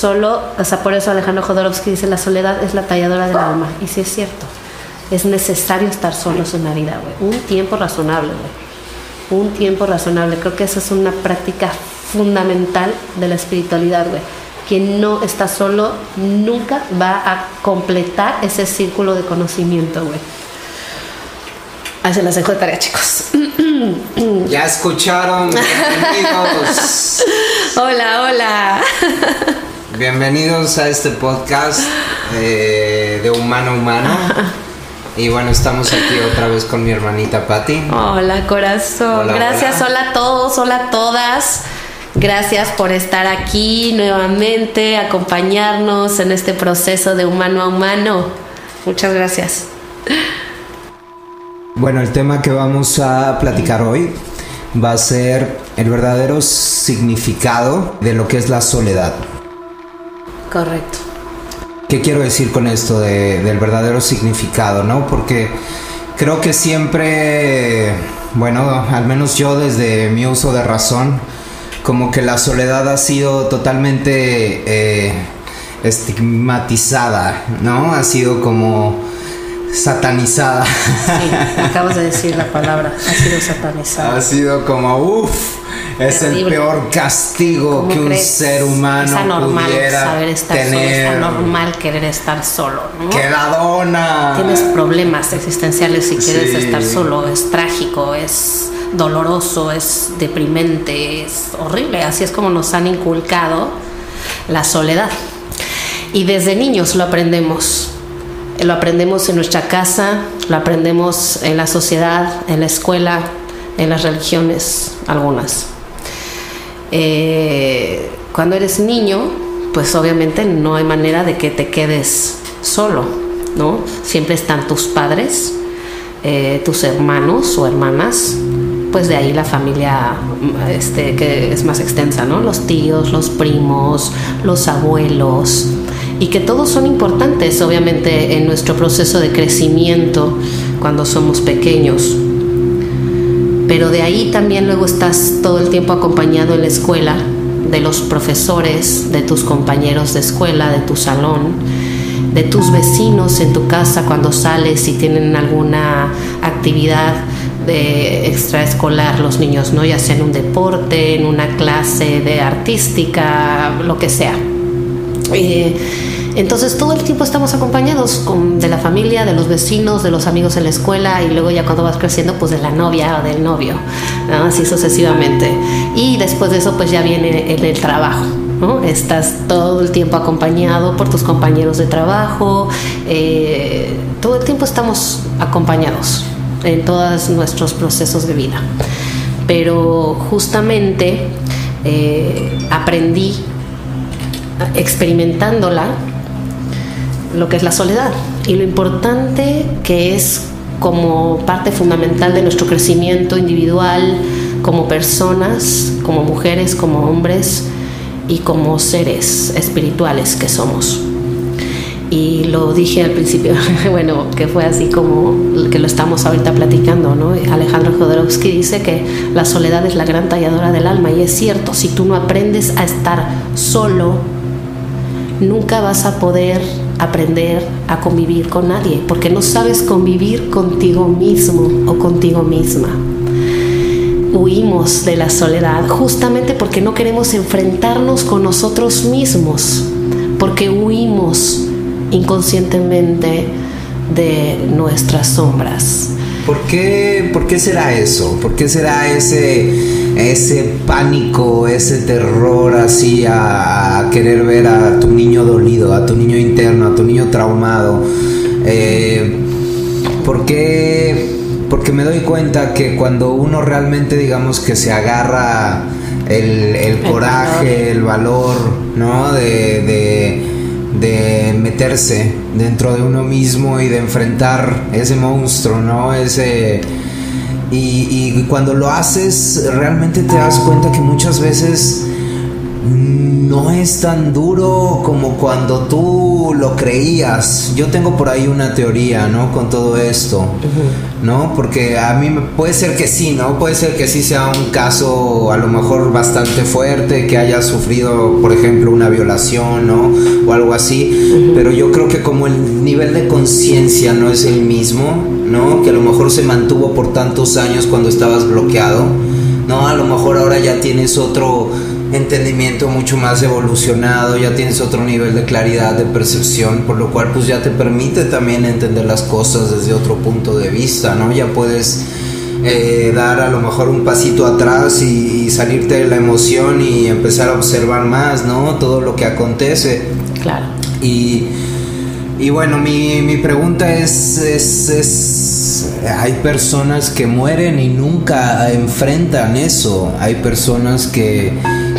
solo, o sea, por eso Alejandro Jodorowsky dice, la soledad es la talladora del alma. Y sí es cierto, es necesario estar solos en la vida, güey. Un tiempo razonable, güey. Un tiempo razonable. Creo que esa es una práctica fundamental de la espiritualidad, güey. Quien no está solo nunca va a completar ese círculo de conocimiento, güey. Ahí se las dejo de tarea, chicos. Ya escucharon, hola, hola. Bienvenidos a este podcast eh, de Humano Humano. Y bueno, estamos aquí otra vez con mi hermanita Patti. Hola, corazón. Hola, Gracias, hola. hola a todos, hola a todas. Gracias por estar aquí nuevamente, acompañarnos en este proceso de humano a humano. Muchas gracias. Bueno, el tema que vamos a platicar hoy va a ser el verdadero significado de lo que es la soledad. Correcto. ¿Qué quiero decir con esto de- del verdadero significado, no? Porque creo que siempre, bueno, al menos yo desde mi uso de razón, como que la soledad ha sido totalmente eh, estigmatizada, ¿no? Ha sido como satanizada. Sí, acabas de decir la palabra. Ha sido satanizado. ha sido como, uff, es el peor castigo ¿Cómo que un ser humano es anormal pudiera saber estar solo, tener. es anormal querer estar solo, ¿no? ¡Quedadona! Tienes problemas existenciales si quieres Sí. estar solo, es trágico, es doloroso, es deprimente, es horrible, así es como nos han inculcado la soledad. Y desde niños lo aprendemos. Lo aprendemos en nuestra casa, lo aprendemos en la sociedad, en la escuela, en las religiones, algunas. Eh, cuando eres niño, pues obviamente no hay manera de que te quedes solo, ¿no? Siempre están tus padres, eh, tus hermanos o hermanas, pues de ahí la familia este, que es más extensa, ¿no? Los tíos, los primos, los abuelos, y que todos son importantes, obviamente, en nuestro proceso de crecimiento cuando somos pequeños pero de ahí también luego estás todo el tiempo acompañado en la escuela de los profesores, de tus compañeros de escuela, de tu salón, de tus vecinos en tu casa cuando sales y tienen alguna actividad de extraescolar los niños, ¿no? Ya sea en un deporte, en una clase de artística, lo que sea. Eh, entonces todo el tiempo estamos acompañados de la familia, de los vecinos, de los amigos en la escuela y luego ya cuando vas creciendo pues de la novia o del novio, ¿no? así sucesivamente. Y después de eso pues ya viene el, el trabajo. Estás todo el tiempo acompañado por tus compañeros de trabajo, eh, todo el tiempo estamos acompañados en todos nuestros procesos de vida. Pero justamente eh, aprendí experimentándola lo que es la soledad y lo importante que es como parte fundamental de nuestro crecimiento individual como personas, como mujeres, como hombres y como seres espirituales que somos. Y lo dije al principio, bueno, que fue así como que lo estamos ahorita platicando, ¿no? Alejandro Jodorowsky dice que la soledad es la gran talladora del alma y es cierto, si tú no aprendes a estar solo, nunca vas a poder aprender a convivir con nadie, porque no sabes convivir contigo mismo o contigo misma. Huimos de la soledad justamente porque no queremos enfrentarnos con nosotros mismos, porque huimos inconscientemente de nuestras sombras. ¿Por qué, ¿Por qué será eso? ¿Por qué será ese, ese pánico, ese terror así a, a querer ver a tu niño dolido, a tu niño interno, a tu niño traumado? Eh, ¿Por qué? Porque me doy cuenta que cuando uno realmente, digamos, que se agarra el, el coraje, el valor, ¿no? De, de, de meterse dentro de uno mismo y de enfrentar ese monstruo, ¿no? Ese... Y, y cuando lo haces, realmente te das cuenta que muchas veces no es tan duro como cuando tú lo creías. Yo tengo por ahí una teoría, ¿no? Con todo esto, ¿no? Porque a mí puede ser que sí, ¿no? Puede ser que sí sea un caso a lo mejor bastante fuerte, que haya sufrido, por ejemplo, una violación, ¿no? O algo así. Pero yo creo que como el nivel de conciencia no es el mismo, ¿no? Que a lo mejor se mantuvo por tantos años cuando estabas bloqueado, ¿no? A lo mejor ahora ya tienes otro entendimiento mucho más evolucionado, ya tienes otro nivel de claridad, de percepción, por lo cual pues ya te permite también entender las cosas desde otro punto de vista, ¿no? Ya puedes eh, dar a lo mejor un pasito atrás y, salirte de la emoción y empezar a observar más, ¿no? Todo lo que acontece. Claro. Y, y bueno, mi, mi pregunta es, es, es, hay personas que mueren y nunca enfrentan eso, hay personas que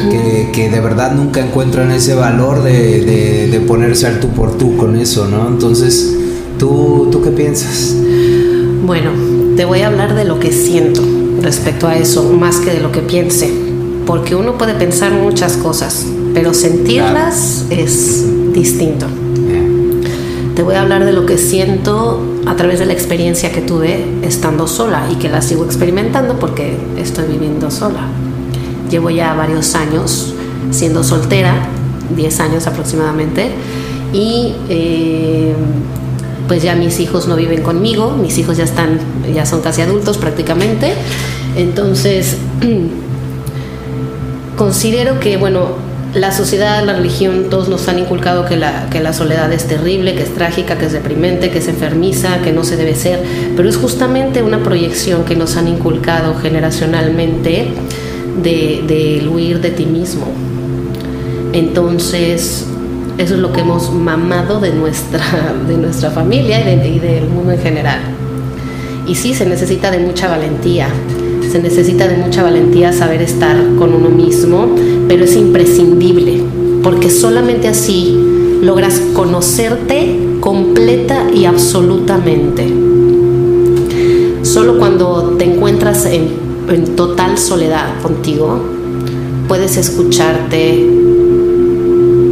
que, de verdad nunca encuentran ese valor de, ponerse al tú por tú con eso, ¿no? Entonces, ¿tú, ¿tú qué piensas? Bueno, te voy a hablar de lo que siento respecto a eso, más que de lo que piense, porque uno puede pensar muchas cosas, pero sentirlas es distinto. Te voy a hablar de lo que siento a través de la experiencia que tuve estando sola y que la sigo experimentando porque estoy viviendo sola. Llevo ya varios años siendo soltera, 10 años aproximadamente, y eh, pues ya mis hijos no viven conmigo, mis hijos ya están, ya son casi adultos prácticamente, entonces considero que bueno, la sociedad, la religión, todos nos han inculcado que la, que la soledad es terrible, que es trágica, que es deprimente, que es enfermiza, que no se debe ser, pero es justamente una proyección que nos han inculcado generacionalmente de, huir de ti mismo. Entonces, eso es lo que hemos mamado de nuestra, de nuestra familia y, del mundo en general. Y sí, se necesita de mucha valentía, se necesita de mucha valentía saber estar con uno mismo, pero es imprescindible, porque solamente así logras conocerte completa y absolutamente. Solo cuando te encuentras en en total soledad contigo, puedes escucharte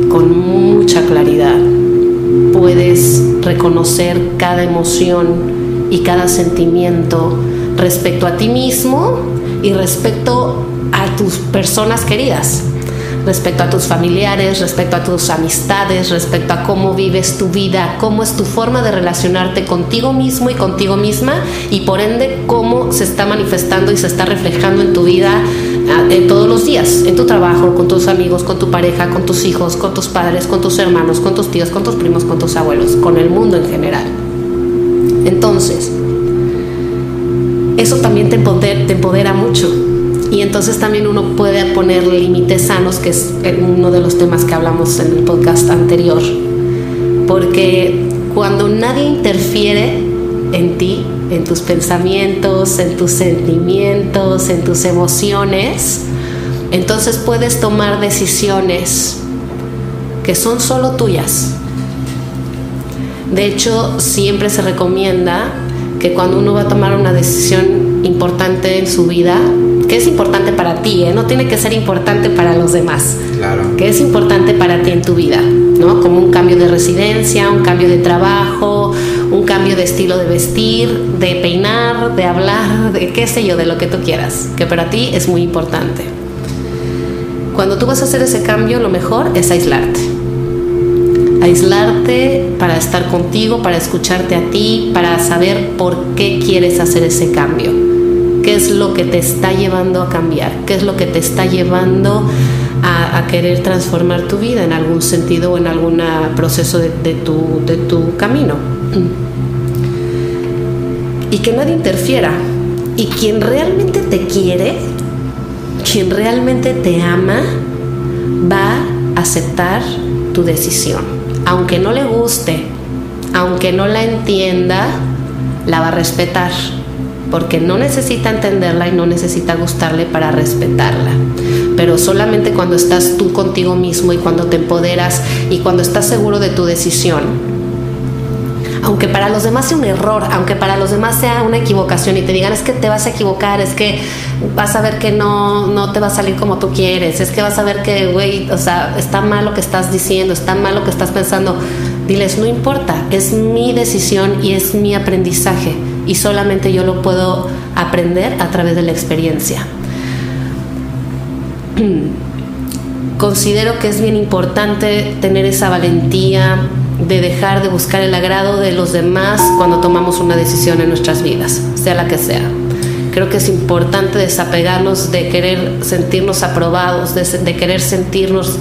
con mucha claridad, puedes reconocer cada emoción y cada sentimiento respecto a ti mismo y respecto a tus personas queridas respecto a tus familiares, respecto a tus amistades, respecto a cómo vives tu vida, cómo es tu forma de relacionarte contigo mismo y contigo misma y por ende cómo se está manifestando y se está reflejando en tu vida ah, en todos los días, en tu trabajo, con tus amigos, con tu pareja, con tus hijos, con tus padres, con tus hermanos, con tus tíos, con tus primos, con tus abuelos, con el mundo en general. Entonces, eso también te empodera mucho y entonces también uno puede poner límites sanos, que es uno de los temas que hablamos en el podcast anterior. Porque cuando nadie interfiere en ti, en tus pensamientos, en tus sentimientos, en tus emociones, entonces puedes tomar decisiones que son solo tuyas. De hecho, siempre se recomienda que cuando uno va a tomar una decisión importante en su vida, que es importante para ti, ¿eh? no tiene que ser importante para los demás. Claro. Que es importante para ti en tu vida, ¿no? Como un cambio de residencia, un cambio de trabajo, un cambio de estilo de vestir, de peinar, de hablar, de qué sé yo, de lo que tú quieras, que para ti es muy importante. Cuando tú vas a hacer ese cambio, lo mejor es aislarte. Aislarte para estar contigo, para escucharte a ti, para saber por qué quieres hacer ese cambio qué es lo que te está llevando a cambiar, qué es lo que te está llevando a, querer transformar tu vida en algún sentido o en algún proceso de, tu, de tu camino. Y que nadie interfiera. Y quien realmente te quiere, quien realmente te ama, va a aceptar tu decisión. Aunque no le guste, aunque no la entienda, la va a respetar porque no necesita entenderla y no necesita gustarle para respetarla. Pero solamente cuando estás tú contigo mismo y cuando te empoderas y cuando estás seguro de tu decisión, aunque para los demás sea un error, aunque para los demás sea una equivocación y te digan es que te vas a equivocar, es que vas a ver que no, no te va a salir como tú quieres, es que vas a ver que, güey, o sea, está mal lo que estás diciendo, está mal lo que estás pensando, diles, no importa, es mi decisión y es mi aprendizaje y solamente yo lo puedo aprender a través de la experiencia. Considero que es bien importante tener esa valentía de dejar de buscar el agrado de los demás cuando tomamos una decisión en nuestras vidas, sea la que sea. Creo que es importante desapegarnos de querer sentirnos aprobados, de, querer sentirnos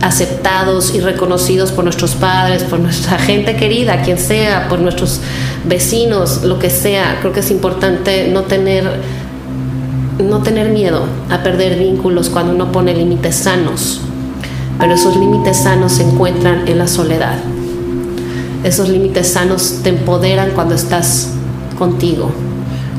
aceptados y reconocidos por nuestros padres, por nuestra gente querida, quien sea, por nuestros vecinos, lo que sea. Creo que es importante no tener no tener miedo a perder vínculos cuando uno pone límites sanos, pero esos límites sanos se encuentran en la soledad. Esos límites sanos te empoderan cuando estás contigo,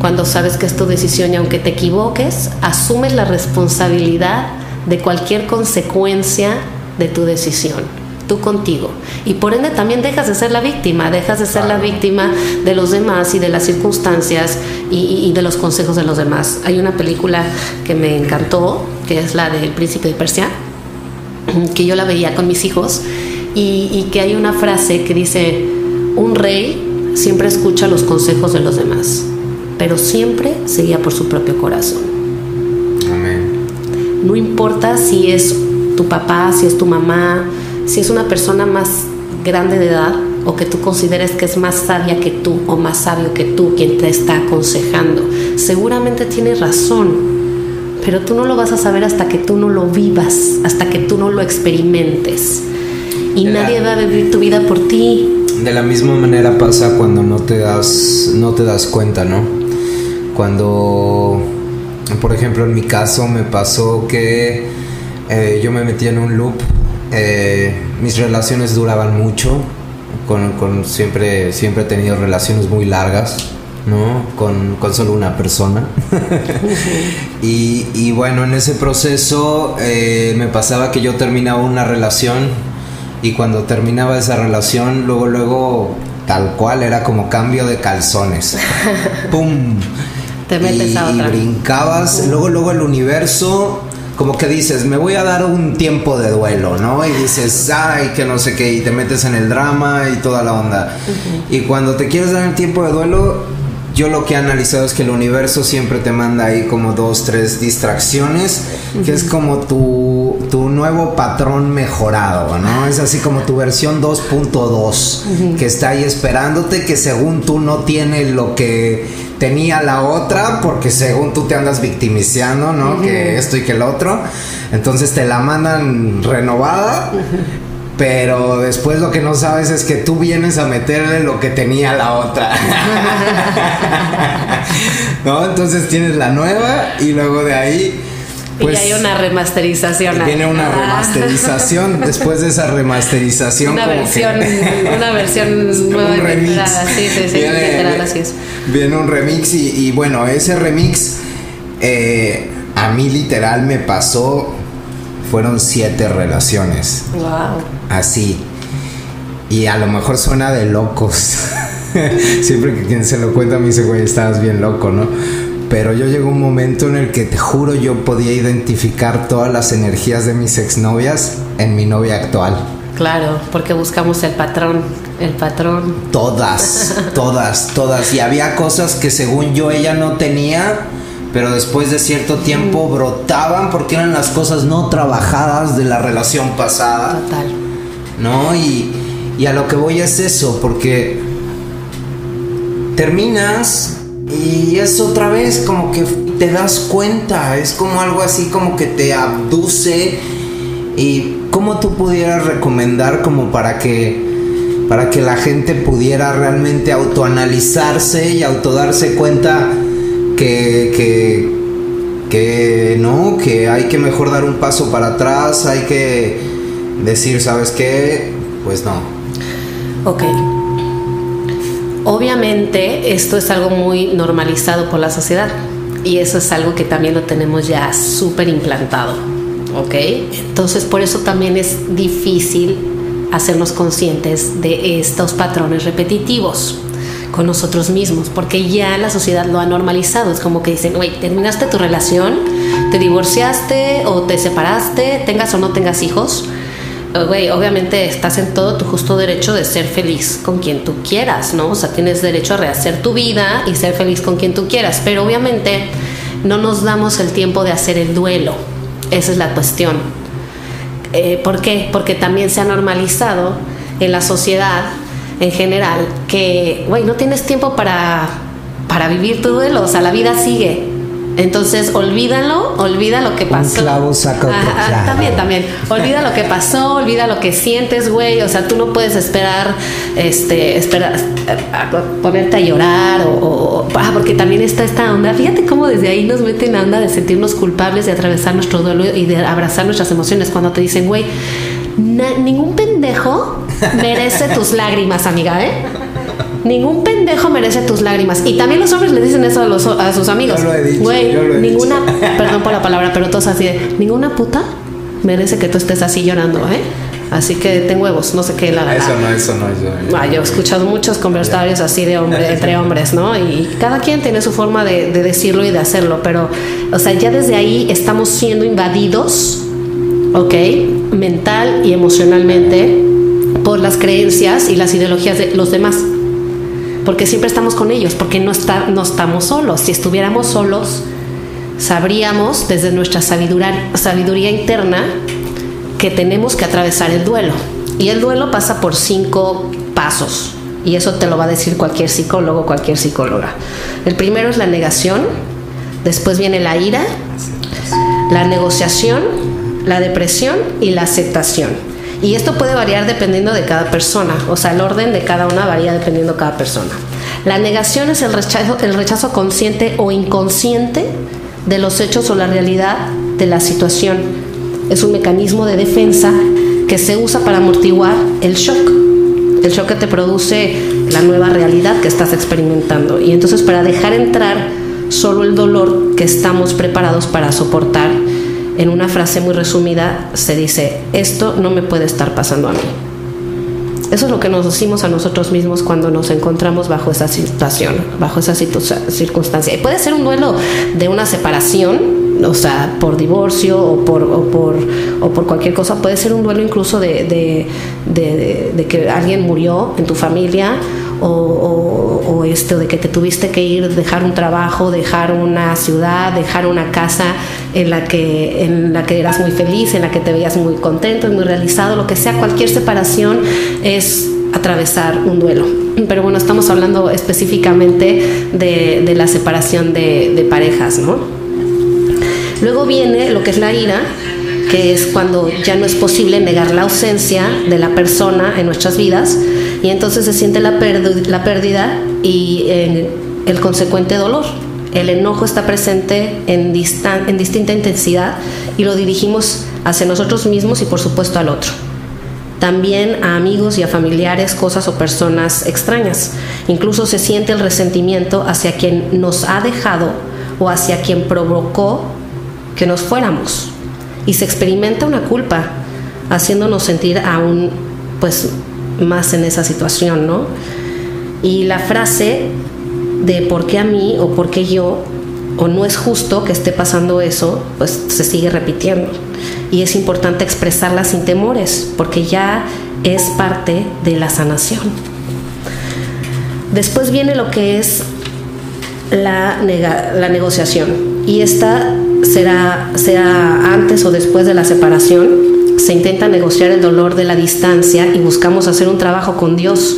cuando sabes que es tu decisión y aunque te equivoques, asumes la responsabilidad de cualquier consecuencia de tu decisión tú contigo. Y por ende también dejas de ser la víctima, dejas de ser la víctima de los demás y de las circunstancias y, de los consejos de los demás. Hay una película que me encantó, que es la del príncipe de Persia, que yo la veía con mis hijos, y, y que hay una frase que dice, un rey siempre escucha los consejos de los demás, pero siempre seguía por su propio corazón. Amén. No importa si es tu papá, si es tu mamá, si es una persona más grande de edad o que tú consideres que es más sabia que tú o más sabio que tú quien te está aconsejando, seguramente tiene razón, pero tú no lo vas a saber hasta que tú no lo vivas, hasta que tú no lo experimentes. Y nadie va a vivir tu vida por ti. De la misma manera pasa cuando no te das, no te das cuenta, ¿no? Cuando, por ejemplo, en mi caso me pasó que eh, yo me metí en un loop eh, mis relaciones duraban mucho, con, siempre, siempre he tenido relaciones muy largas, ¿no? Con, solo una persona. y, bueno, en ese proceso eh, me pasaba que yo terminaba una relación y cuando terminaba esa relación, luego, luego, tal cual, era como cambio de calzones. ¡Pum! Te metes a otra. Y brincabas, luego, luego el universo como que dices, me voy a dar un tiempo de duelo, ¿no? Y dices, ay, que no sé qué, y te metes en el drama y toda la onda. Y cuando te quieres dar el tiempo de duelo, yo lo que he analizado es que el universo siempre te manda ahí como dos, tres distracciones, que es como tu, tu, nuevo patrón mejorado, ¿no? Es así como tu versión 2.2, que está ahí esperándote, que según tú no tiene lo que tenía la otra, porque según tú te andas victimizando, ¿no? Que esto y que el otro. Entonces te la mandan renovada. Pero después lo que no sabes es que tú vienes a meterle lo que tenía la otra. ¿No? Entonces tienes la nueva y luego de ahí. Pues, y hay una remasterización. Tiene una ah. remasterización. Después de esa remasterización. Una versión, una versión nueva. Un remix. Sí, sí, sí, viene, así es. Viene un remix y, bueno, ese remix eh, a mí literal me pasó fueron siete relaciones. Wow. Así. Y a lo mejor suena de locos. Siempre que quien se lo cuenta me dice, güey, estabas bien loco, ¿no? Pero yo llegó un momento en el que te juro yo podía identificar todas las energías de mis exnovias en mi novia actual. Claro, porque buscamos el patrón, el patrón. Todas, todas, todas. Y había cosas que según yo ella no tenía pero después de cierto tiempo brotaban porque eran las cosas no trabajadas de la relación pasada. Total. ¿No? Y, y a lo que voy es eso, porque terminas y es otra vez como que te das cuenta, es como algo así como que te abduce y cómo tú pudieras recomendar como para que para que la gente pudiera realmente autoanalizarse y autodarse cuenta que, que, no, que hay que mejor dar un paso para atrás, hay que decir, ¿sabes qué? Pues no. Ok. Obviamente esto es algo muy normalizado por la sociedad y eso es algo que también lo tenemos ya súper implantado. ¿Ok? Entonces por eso también es difícil hacernos conscientes de estos patrones repetitivos con nosotros mismos, porque ya la sociedad lo ha normalizado. Es como que dicen, güey, terminaste tu relación, te divorciaste o te separaste, tengas o no tengas hijos. Güey, obviamente estás en todo tu justo derecho de ser feliz con quien tú quieras, ¿no? O sea, tienes derecho a rehacer tu vida y ser feliz con quien tú quieras, pero obviamente no nos damos el tiempo de hacer el duelo. Esa es la cuestión. Eh, ¿Por qué? Porque también se ha normalizado en la sociedad en general que, güey, no tienes tiempo para, para vivir tu duelo, o sea, la vida sigue. Entonces, olvídalo, olvida lo que pasó. Un clavo saca otro clavo. También, también. Olvida lo que pasó, olvida lo que sientes, güey. O sea, tú no puedes esperar, este, esperar, ponerte a llorar o, ah, porque también está esta onda. Fíjate cómo desde ahí nos meten onda de sentirnos culpables, de atravesar nuestro duelo y de abrazar nuestras emociones cuando te dicen, güey, ningún pendejo merece tus lágrimas, amiga, ¿eh? Ningún pendejo merece tus lágrimas. Y también los hombres le dicen eso a, sus amigos. Yo lo he dicho. Güey, ninguna, dicho. perdón por la palabra, pero todos así de, ninguna puta merece que tú estés así llorando, ¿eh? Así que ten huevos, no sé qué. La, eso no, eso no. Eso, ah, yo he escuchado muchos conversarios así de hombre, entre hombres, ¿no? Y cada quien tiene su forma de, de decirlo y de hacerlo, pero, o sea, ya desde ahí estamos siendo invadidos, ¿ok? Mental y emocionalmente por las creencias y las ideologías de los demás. Porque siempre estamos con ellos, porque no, está, no estamos solos. Si estuviéramos solos, sabríamos desde nuestra sabiduría, sabiduría interna que tenemos que atravesar el duelo. Y el duelo pasa por cinco pasos. Y eso te lo va a decir cualquier psicólogo, cualquier psicóloga. El primero es la negación, después viene la ira, la negociación, la depresión y la aceptación. Y esto puede variar dependiendo de cada persona, o sea, el orden de cada una varía dependiendo de cada persona. La negación es el rechazo, el rechazo consciente o inconsciente de los hechos o la realidad de la situación. Es un mecanismo de defensa que se usa para amortiguar el shock, el shock que te produce la nueva realidad que estás experimentando. Y entonces para dejar entrar solo el dolor que estamos preparados para soportar en una frase muy resumida se dice, esto no me puede estar pasando a mí. Eso es lo que nos decimos a nosotros mismos cuando nos encontramos bajo esa situación, bajo esa circunstancia. Y puede ser un duelo de una separación, o sea, por divorcio o por, o por, o por cualquier cosa. Puede ser un duelo incluso de, de, que alguien murió en tu familia o, esto de que te tuviste que ir, dejar un trabajo, dejar una ciudad, dejar una casa en la que, en la que eras muy feliz, en la que te veías muy contento y muy realizado, lo que sea, cualquier separación es atravesar un duelo. Pero bueno, estamos hablando específicamente de, de la separación de, de parejas, ¿no? Luego viene lo que es la ira, que es cuando ya no es posible negar la ausencia de la persona en nuestras vidas y entonces se siente la, la pérdida y eh, el consecuente dolor. El enojo está presente en, en distinta intensidad y lo dirigimos hacia nosotros mismos y por supuesto al otro. También a amigos y a familiares, cosas o personas extrañas. Incluso se siente el resentimiento hacia quien nos ha dejado o hacia quien provocó que nos fuéramos. Y se experimenta una culpa, haciéndonos sentir aún pues más en esa situación, ¿no? Y la frase de por qué a mí o por qué yo o no es justo que esté pasando eso, pues se sigue repitiendo. Y es importante expresarla sin temores, porque ya es parte de la sanación. Después viene lo que es la, la negociación. Y esta será, sea antes o después de la separación, se intenta negociar el dolor de la distancia y buscamos hacer un trabajo con Dios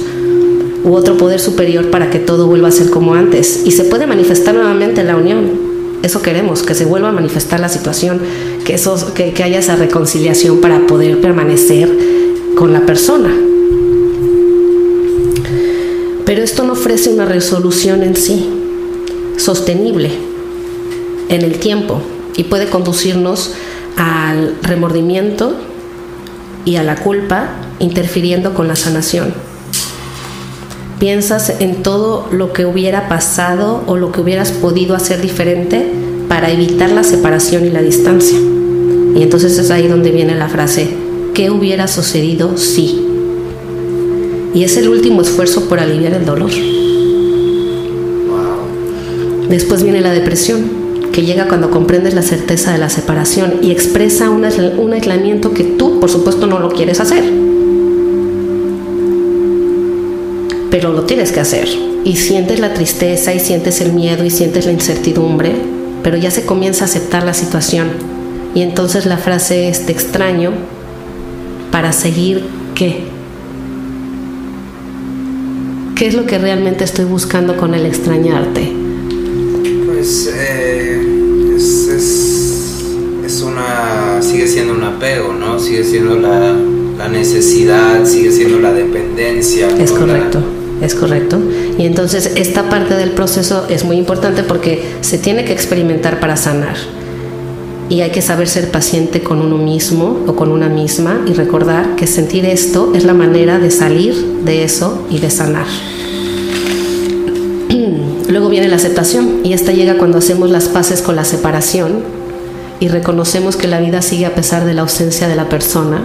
u otro poder superior para que todo vuelva a ser como antes. Y se puede manifestar nuevamente la unión. Eso queremos, que se vuelva a manifestar la situación, que, eso, que, que haya esa reconciliación para poder permanecer con la persona. Pero esto no ofrece una resolución en sí, sostenible en el tiempo, y puede conducirnos al remordimiento y a la culpa interfiriendo con la sanación. Piensas en todo lo que hubiera pasado o lo que hubieras podido hacer diferente para evitar la separación y la distancia. Y entonces es ahí donde viene la frase, ¿qué hubiera sucedido si? Y es el último esfuerzo por aliviar el dolor. Después viene la depresión, que llega cuando comprendes la certeza de la separación y expresa un, aislamiento que tú, por supuesto, no lo quieres hacer. Pero lo tienes que hacer. Y sientes la tristeza y sientes el miedo y sientes la incertidumbre, pero ya se comienza a aceptar la situación. Y entonces la frase es, te extraño para seguir qué. ¿Qué es lo que realmente estoy buscando con el extrañarte? Pues eh, sigue siendo un apego, ¿no? Sigue siendo la, necesidad, sigue siendo la dependencia. Es correcto. Es correcto. Y entonces esta parte del proceso es muy importante porque se tiene que experimentar para sanar. Y hay que saber ser paciente con uno mismo o con una misma y recordar que sentir esto es la manera de salir de eso y de sanar. Luego viene la aceptación y esta llega cuando hacemos las paces con la separación y reconocemos que la vida sigue a pesar de la ausencia de la persona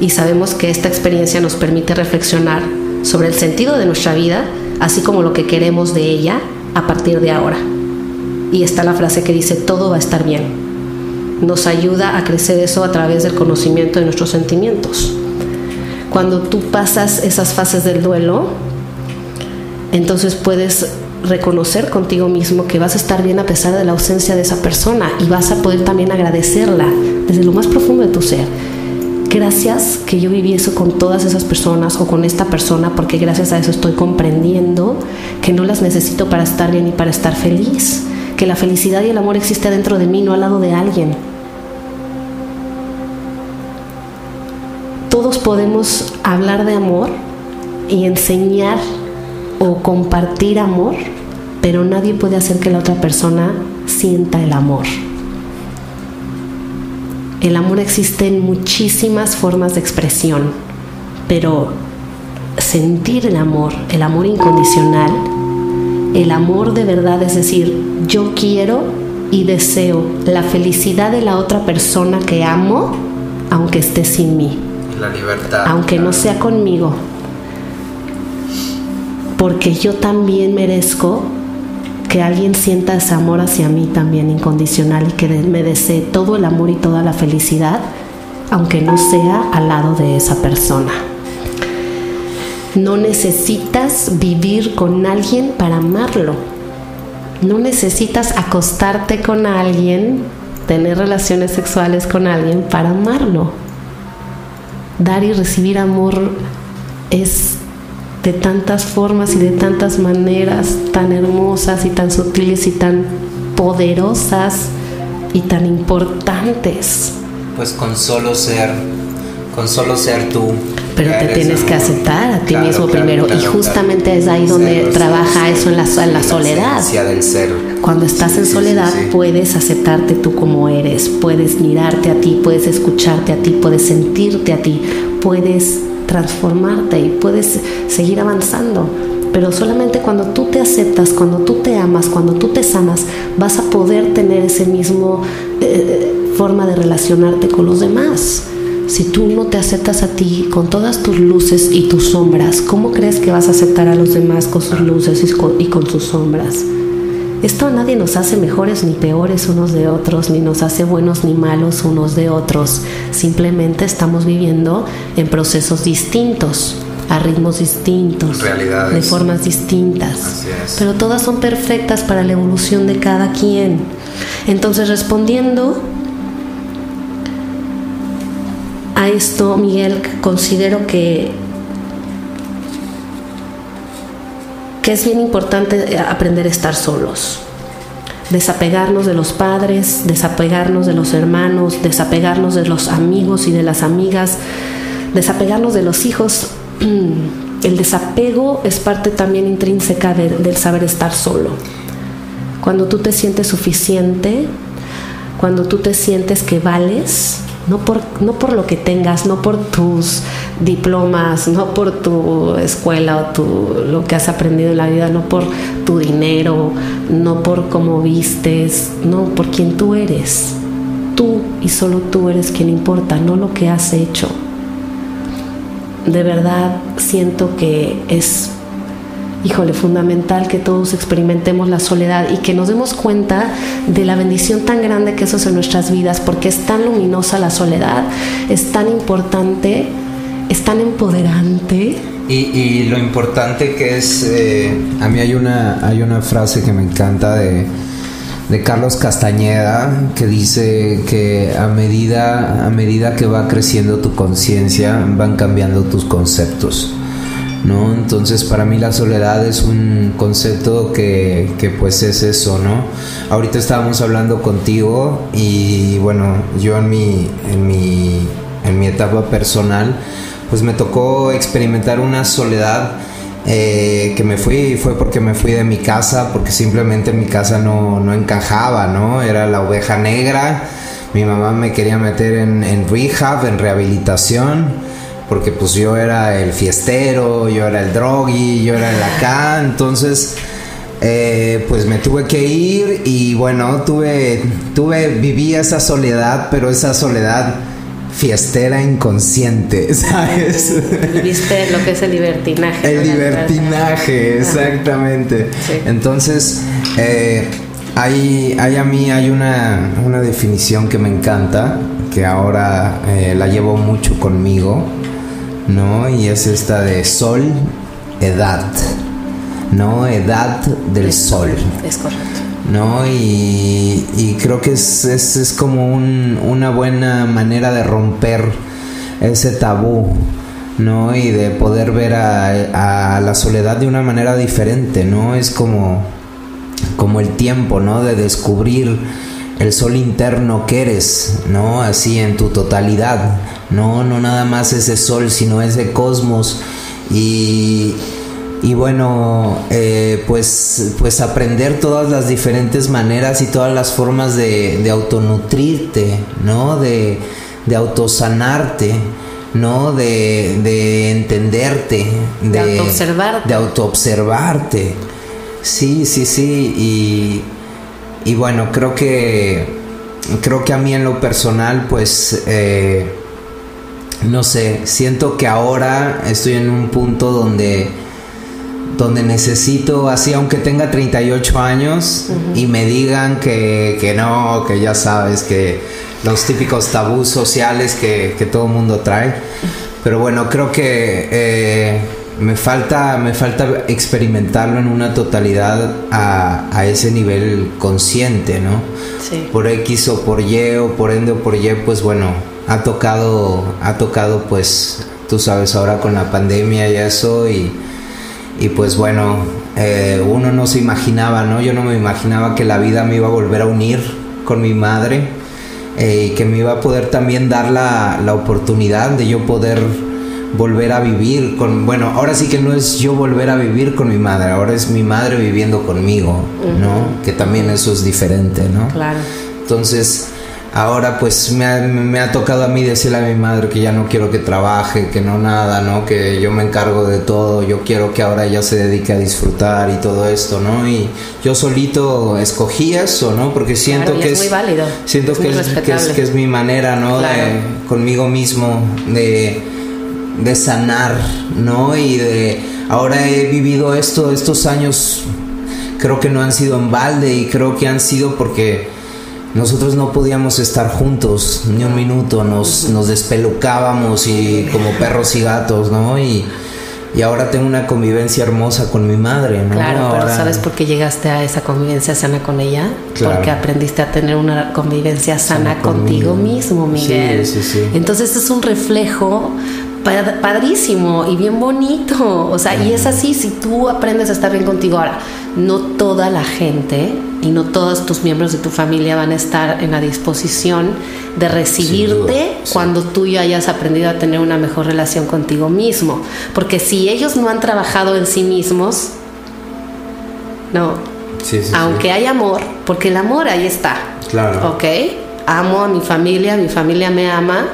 y sabemos que esta experiencia nos permite reflexionar sobre el sentido de nuestra vida, así como lo que queremos de ella a partir de ahora. Y está la frase que dice, todo va a estar bien. Nos ayuda a crecer eso a través del conocimiento de nuestros sentimientos. Cuando tú pasas esas fases del duelo, entonces puedes reconocer contigo mismo que vas a estar bien a pesar de la ausencia de esa persona y vas a poder también agradecerla desde lo más profundo de tu ser. Gracias que yo viví eso con todas esas personas o con esta persona porque gracias a eso estoy comprendiendo que no las necesito para estar bien y para estar feliz, que la felicidad y el amor existe dentro de mí, no al lado de alguien. Todos podemos hablar de amor y enseñar o compartir amor, pero nadie puede hacer que la otra persona sienta el amor. El amor existe en muchísimas formas de expresión, pero sentir el amor, el amor incondicional, el amor de verdad, es decir, yo quiero y deseo la felicidad de la otra persona que amo, aunque esté sin mí. La libertad. Aunque no sea conmigo, porque yo también merezco que alguien sienta ese amor hacia mí también incondicional y que me desee todo el amor y toda la felicidad, aunque no sea al lado de esa persona. No necesitas vivir con alguien para amarlo. No necesitas acostarte con alguien, tener relaciones sexuales con alguien para amarlo. Dar y recibir amor es de tantas formas y de tantas maneras tan hermosas y tan sutiles y tan poderosas y tan importantes. Pues con solo ser, con solo ser tú. Pero te tienes que aceptar a ti mismo primero y justamente es ahí donde trabaja eso en la, en la soledad. Del ser. Cuando estás en soledad puedes aceptarte tú como eres, puedes mirarte a ti, puedes escucharte a ti, puedes sentirte a ti, puedes transformarte y puedes seguir avanzando. Pero solamente cuando tú te aceptas, cuando tú te amas, cuando tú te sanas, vas a poder tener ese mismo eh, forma de relacionarte con los demás. Si tú no te aceptas a ti con todas tus luces y tus sombras, ¿cómo crees que vas a aceptar a los demás con sus luces y con sus sombras? Esto a nadie nos hace mejores ni peores unos de otros, ni nos hace buenos ni malos unos de otros. Simplemente estamos viviendo en procesos distintos, a ritmos distintos, de formas distintas. Pero todas son perfectas para la evolución de cada quien. Entonces, respondiendo a esto, Miguel, considero que es bien importante aprender a estar solos. Desapegarnos de los padres, desapegarnos de los hermanos, desapegarnos de los amigos y de las amigas, desapegarnos de los hijos. El desapego es parte también intrínseca del saber estar solo. Cuando tú te sientes suficiente, cuando tú te sientes que vales, no por, no por lo que tengas, no por tus diplomas, no por tu escuela o tu, lo que has aprendido en la vida, no por tu dinero, no por cómo vistes, no por quien tú eres. Tú y solo tú eres quien importa, no lo que has hecho. de verdad siento que es híjole, fundamental que todos experimentemos la soledad y que nos demos cuenta de la bendición tan grande que eso es en nuestras vidas, porque es tan luminosa la soledad, es tan importante, es tan empoderante. Y, lo importante que es, eh, a mí hay una, hay una frase que me encanta de, de Carlos Castañeda que dice que a medida, a medida que va creciendo tu conciencia van cambiando tus conceptos. ¿No? Entonces para mí la soledad es un concepto que, que, pues es eso, ¿no? Ahorita estábamos hablando contigo y bueno, yo en mi, en mi, en mi etapa personal, pues me tocó experimentar una soledad eh, que me fui, fue porque me fui de mi casa, porque simplemente mi casa no, no encajaba, ¿no? Era la oveja negra, mi mamá me quería meter en rehab, en rehabilitación porque pues yo era el fiestero, yo era el drogui, yo era el acá, entonces eh, pues me tuve que ir y bueno, tuve, tuve, viví esa soledad, pero esa soledad fiestera inconsciente, ¿sabes? Viste lo que es el libertinaje. El libertinaje, exactamente. Entonces, eh, hay, a mí hay una, una, definición que me encanta, que ahora eh, la llevo mucho conmigo, ¿no? Y es esta de sol, edad, ¿no? Edad del sol. Es correcto. ¿no? Y, creo que es, es, como una buena manera de romper ese tabú, ¿no? Y de poder ver a, a, la soledad de una manera diferente, ¿no? Es como, como el tiempo, ¿no? De descubrir el sol interno que eres, ¿no? Así en tu totalidad, no, no nada más ese sol, sino ese cosmos y, y bueno, eh, pues, pues aprender todas las diferentes maneras y todas las formas de, de autonutrirte, ¿no? De, de autosanarte, ¿no? De, de entenderte, de, de autoobservarte. De autoobservarte. Sí, sí, sí. Y, y bueno, creo que creo que a mí en lo personal, pues eh, no sé, siento que ahora estoy en un punto donde donde necesito, así aunque tenga 38 años y me digan que, que, no, que ya sabes, que los típicos tabús sociales que, que todo el mundo trae. Pero bueno, creo que eh, me falta, me falta experimentarlo en una totalidad a, ese nivel consciente, ¿no? Sí. Por X o por Y o por Ende o por Y, pues bueno, ha tocado, ha tocado pues, tú sabes, ahora con la pandemia y eso y, y pues bueno, eh, uno no se imaginaba, ¿no? Yo no me imaginaba que la vida me iba a volver a unir con mi madre eh, y que me iba a poder también dar la, la oportunidad de yo poder volver a vivir con, bueno, ahora sí que no es yo volver a vivir con mi madre, ahora es mi madre viviendo conmigo, ¿no? Que también eso es diferente, ¿no? Claro. Entonces, ahora pues me ha, me ha, tocado a mí decirle a mi madre que ya no quiero que trabaje, que no nada, ¿no? Que yo me encargo de todo, yo quiero que ahora ella se dedique a disfrutar y todo esto, ¿no? Y yo solito escogí eso, ¿no? Porque siento que es, muy válido. siento que, es, que, es, mi manera, ¿no? De, conmigo mismo de de sanar, ¿no? Y de ahora he vivido esto, estos años creo que no han sido en balde y creo que han sido porque nosotros no podíamos estar juntos ni un minuto, nos, nos despelucábamos y como perros y gatos, ¿no? Y, y ahora tengo una convivencia hermosa con mi madre, ¿no? Claro, pero ¿sabes por qué llegaste a esa convivencia sana con ella? Porque aprendiste a tener una convivencia sana, contigo mismo, Miguel. Sí, sí, sí. Entonces es un reflejo padrísimo y bien bonito. O sea, y es así, si tú aprendes a estar bien contigo ahora, no toda la gente y no todos tus miembros de tu familia van a estar en la disposición de recibirte cuando tú ya hayas aprendido a tener una mejor relación contigo mismo. Porque si ellos no han trabajado en sí mismos, no. Aunque hay amor, porque el amor ahí está. Claro. ¿Ok? Amo a mi familia, mi familia me ama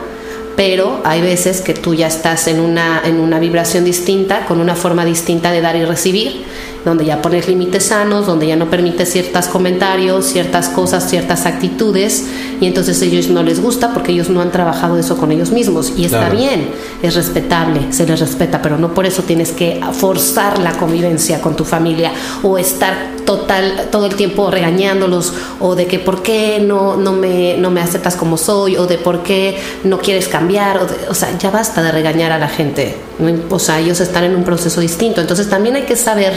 pero hay veces que tú ya estás en una, en una vibración distinta, con una forma distinta de dar y recibir, donde ya pones límites sanos, donde ya no permites ciertos comentarios, ciertas cosas, ciertas actitudes, y entonces a ellos no les gusta porque ellos no han trabajado eso con ellos mismos. Y está Claro. bien, es respetable, se les respeta, pero no por eso tienes que forzar la convivencia con tu familia o estar total todo el tiempo regañándolos o de que por qué no, no, me, no me aceptas como soy o de por qué no quieres cambiar o, de- o sea ya basta de regañar a la gente o sea ellos están en un proceso distinto. Entonces también hay que saber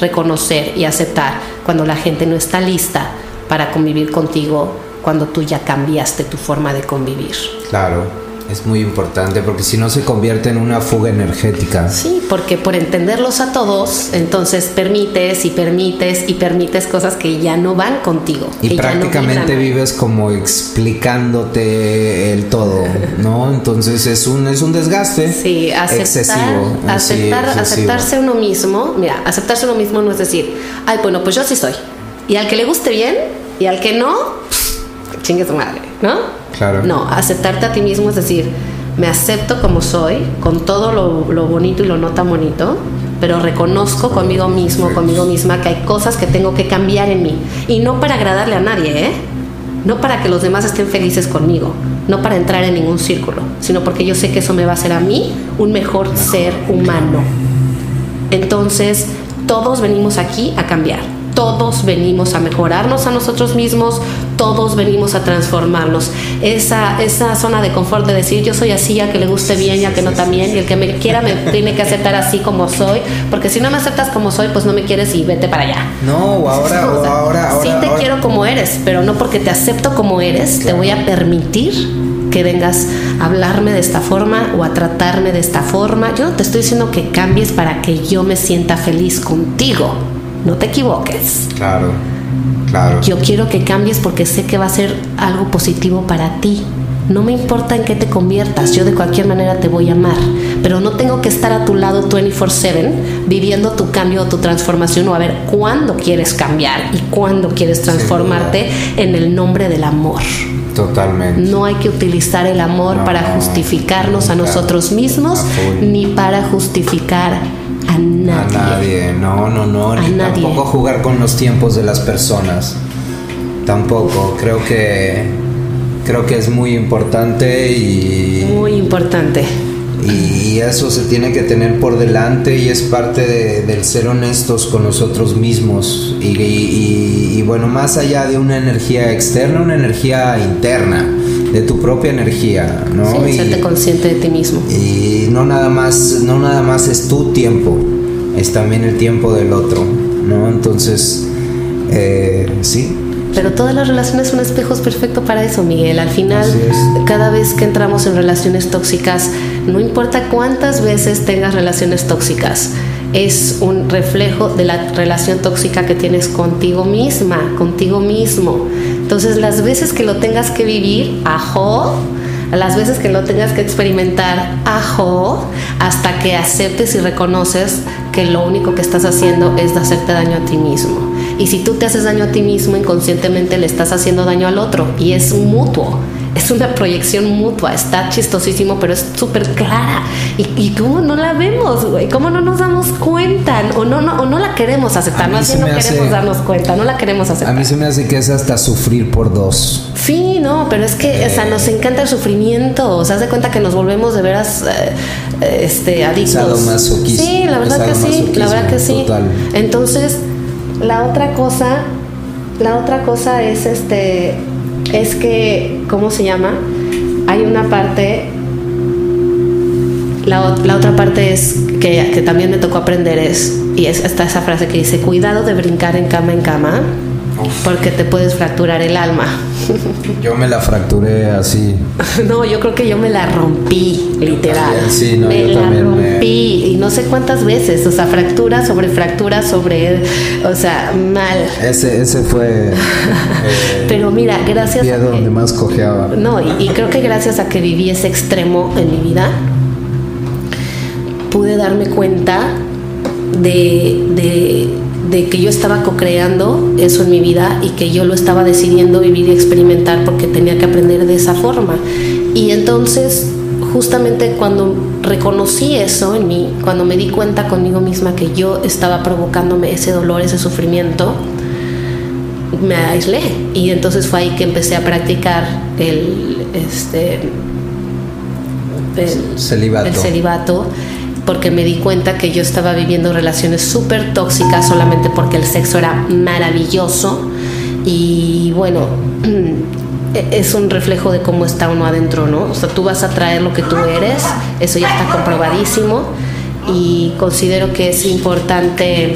reconocer y aceptar cuando la gente no está lista para convivir contigo cuando tú ya cambiaste tu forma de convivir. Claro, es muy importante porque si no se convierte en una fuga energética. Sí, porque por entenderlos a todos, entonces permites y permites y permites cosas que ya no van contigo. Y no prácticamente vives como explicándote el todo, ¿no? Entonces es un, es un desgaste Sí, aceptar, excesivo. aceptar excesivo. aceptarse uno mismo. Mira, aceptarse uno mismo no es decir, ay, bueno, pues yo sí soy. Y al que le guste bien y al que no, chingue su madre, ¿no? Claro. No, aceptarte a ti mismo es decir, me acepto como soy, con todo lo, lo bonito y lo no tan bonito, pero reconozco conmigo mismo, conmigo misma, que hay cosas que tengo que cambiar en mí. Y no para agradarle a nadie, ¿eh? No para que los demás estén felices conmigo, no para entrar en ningún círculo, sino porque yo sé que eso me va a hacer a mí un mejor ser humano. Entonces, todos venimos aquí a cambiar. Todos venimos a mejorarnos a nosotros mismos, todos venimos a transformarnos. Esa, esa zona de confort de decir yo soy así, a que le guste bien y a que no también, y el que me quiera me tiene que aceptar así como soy, porque si no me aceptas como soy, pues no me quieres y vete para allá. No, o ahora, O sea, ahora, ahora. sí te ahora- quiero como eres, pero no porque te acepto como eres, te voy a permitir que vengas a hablarme de esta forma o a tratarme de esta forma. Yo no te estoy diciendo que cambies para que yo me sienta feliz contigo. No te equivoques. Claro, claro. Yo quiero que cambies porque sé que va a ser algo positivo para ti. No me importa en qué te conviertas, yo de cualquier manera te voy a amar, pero no tengo que estar a tu lado 24/7 viviendo tu cambio o tu transformación o a ver cuándo quieres cambiar y cuándo quieres transformarte en el nombre del amor. Totalmente. No hay que utilizar el amor No, para justificarnos a nosotros mismos A ni para justificar a A nadie. nadie, no, no, no, ni nadie. tampoco jugar con los tiempos de las personas. Tampoco, creo que creo que es muy importante y, Muy importante. y eso se tiene que tener por delante y es parte de- del ser honestos con nosotros mismos y, y- y, bueno, más allá de una energía externa, una energía interna, de tu propia energía, ¿no? Sí, Y- serte consciente de ti mismo. y no nada más no nada más es tu tiempo es también el tiempo del otro no entonces eh, sí Pero todas las relaciones son espejos perfectos para eso, Miguel. Al final, cada vez que entramos en relaciones tóxicas, no importa cuántas veces tengas relaciones tóxicas, es un reflejo de la relación tóxica que tienes contigo misma, contigo mismo. Entonces, las veces que lo tengas que vivir, ajo, las veces que lo tengas que experimentar, ajo, hasta que aceptes y reconoces que lo único que estás haciendo es hacerte daño a ti mismo. Y si tú te haces daño a ti mismo, inconscientemente le estás haciendo daño al otro. Y es mutuo. Es una proyección mutua. Está chistosísimo, pero es súper clara. ¿Y, y cómo no la vemos, güey? ¿Cómo no nos damos cuenta? O no, no, o no la queremos aceptar. A Más bien no hace- queremos darnos cuenta. No la queremos a aceptar. mí se me hace que es hasta sufrir por dos Sí, no, pero es que, o sea, nos encanta el sufrimiento. O sea, haz de cuenta que nos volvemos de veras eh, eh, este, adictos. Sí, la verdad que sí, la verdad que sí. total. Entonces, la otra cosa, la otra cosa es este, es que, ¿cómo se llama? Hay una parte, la, ot- la otra parte es que, que también me tocó aprender es, y es está esa frase que dice, cuidado de brincar en cama en cama, porque te puedes fracturar el alma. yo me la fracturé así No, yo creo que yo me la rompí, literal. también, sí, no, me yo la me- rompí y no sé cuántas veces, o sea, fractura sobre fractura sobre, o sea, mal. ese ese fue eh, Pero mira, gracias pie a donde más cojeaba no, y, y creo que gracias a que viví ese extremo en mi vida, pude darme cuenta de, de, de que yo estaba co-creando eso en mi vida y que yo lo estaba decidiendo vivir y experimentar porque tenía que aprender de esa forma. Y entonces, justamente cuando reconocí eso en mí, cuando me di cuenta conmigo misma que yo estaba provocándome ese dolor, ese sufrimiento, me aislé y entonces fue ahí que empecé a practicar el este el celibato. el celibato porque me di cuenta que yo estaba viviendo relaciones súper tóxicas solamente porque el sexo era maravilloso. Y bueno es un reflejo de cómo está uno adentro, ¿no? O sea, tú vas a traer lo que tú eres, eso ya está comprobadísimo. Y considero que es importante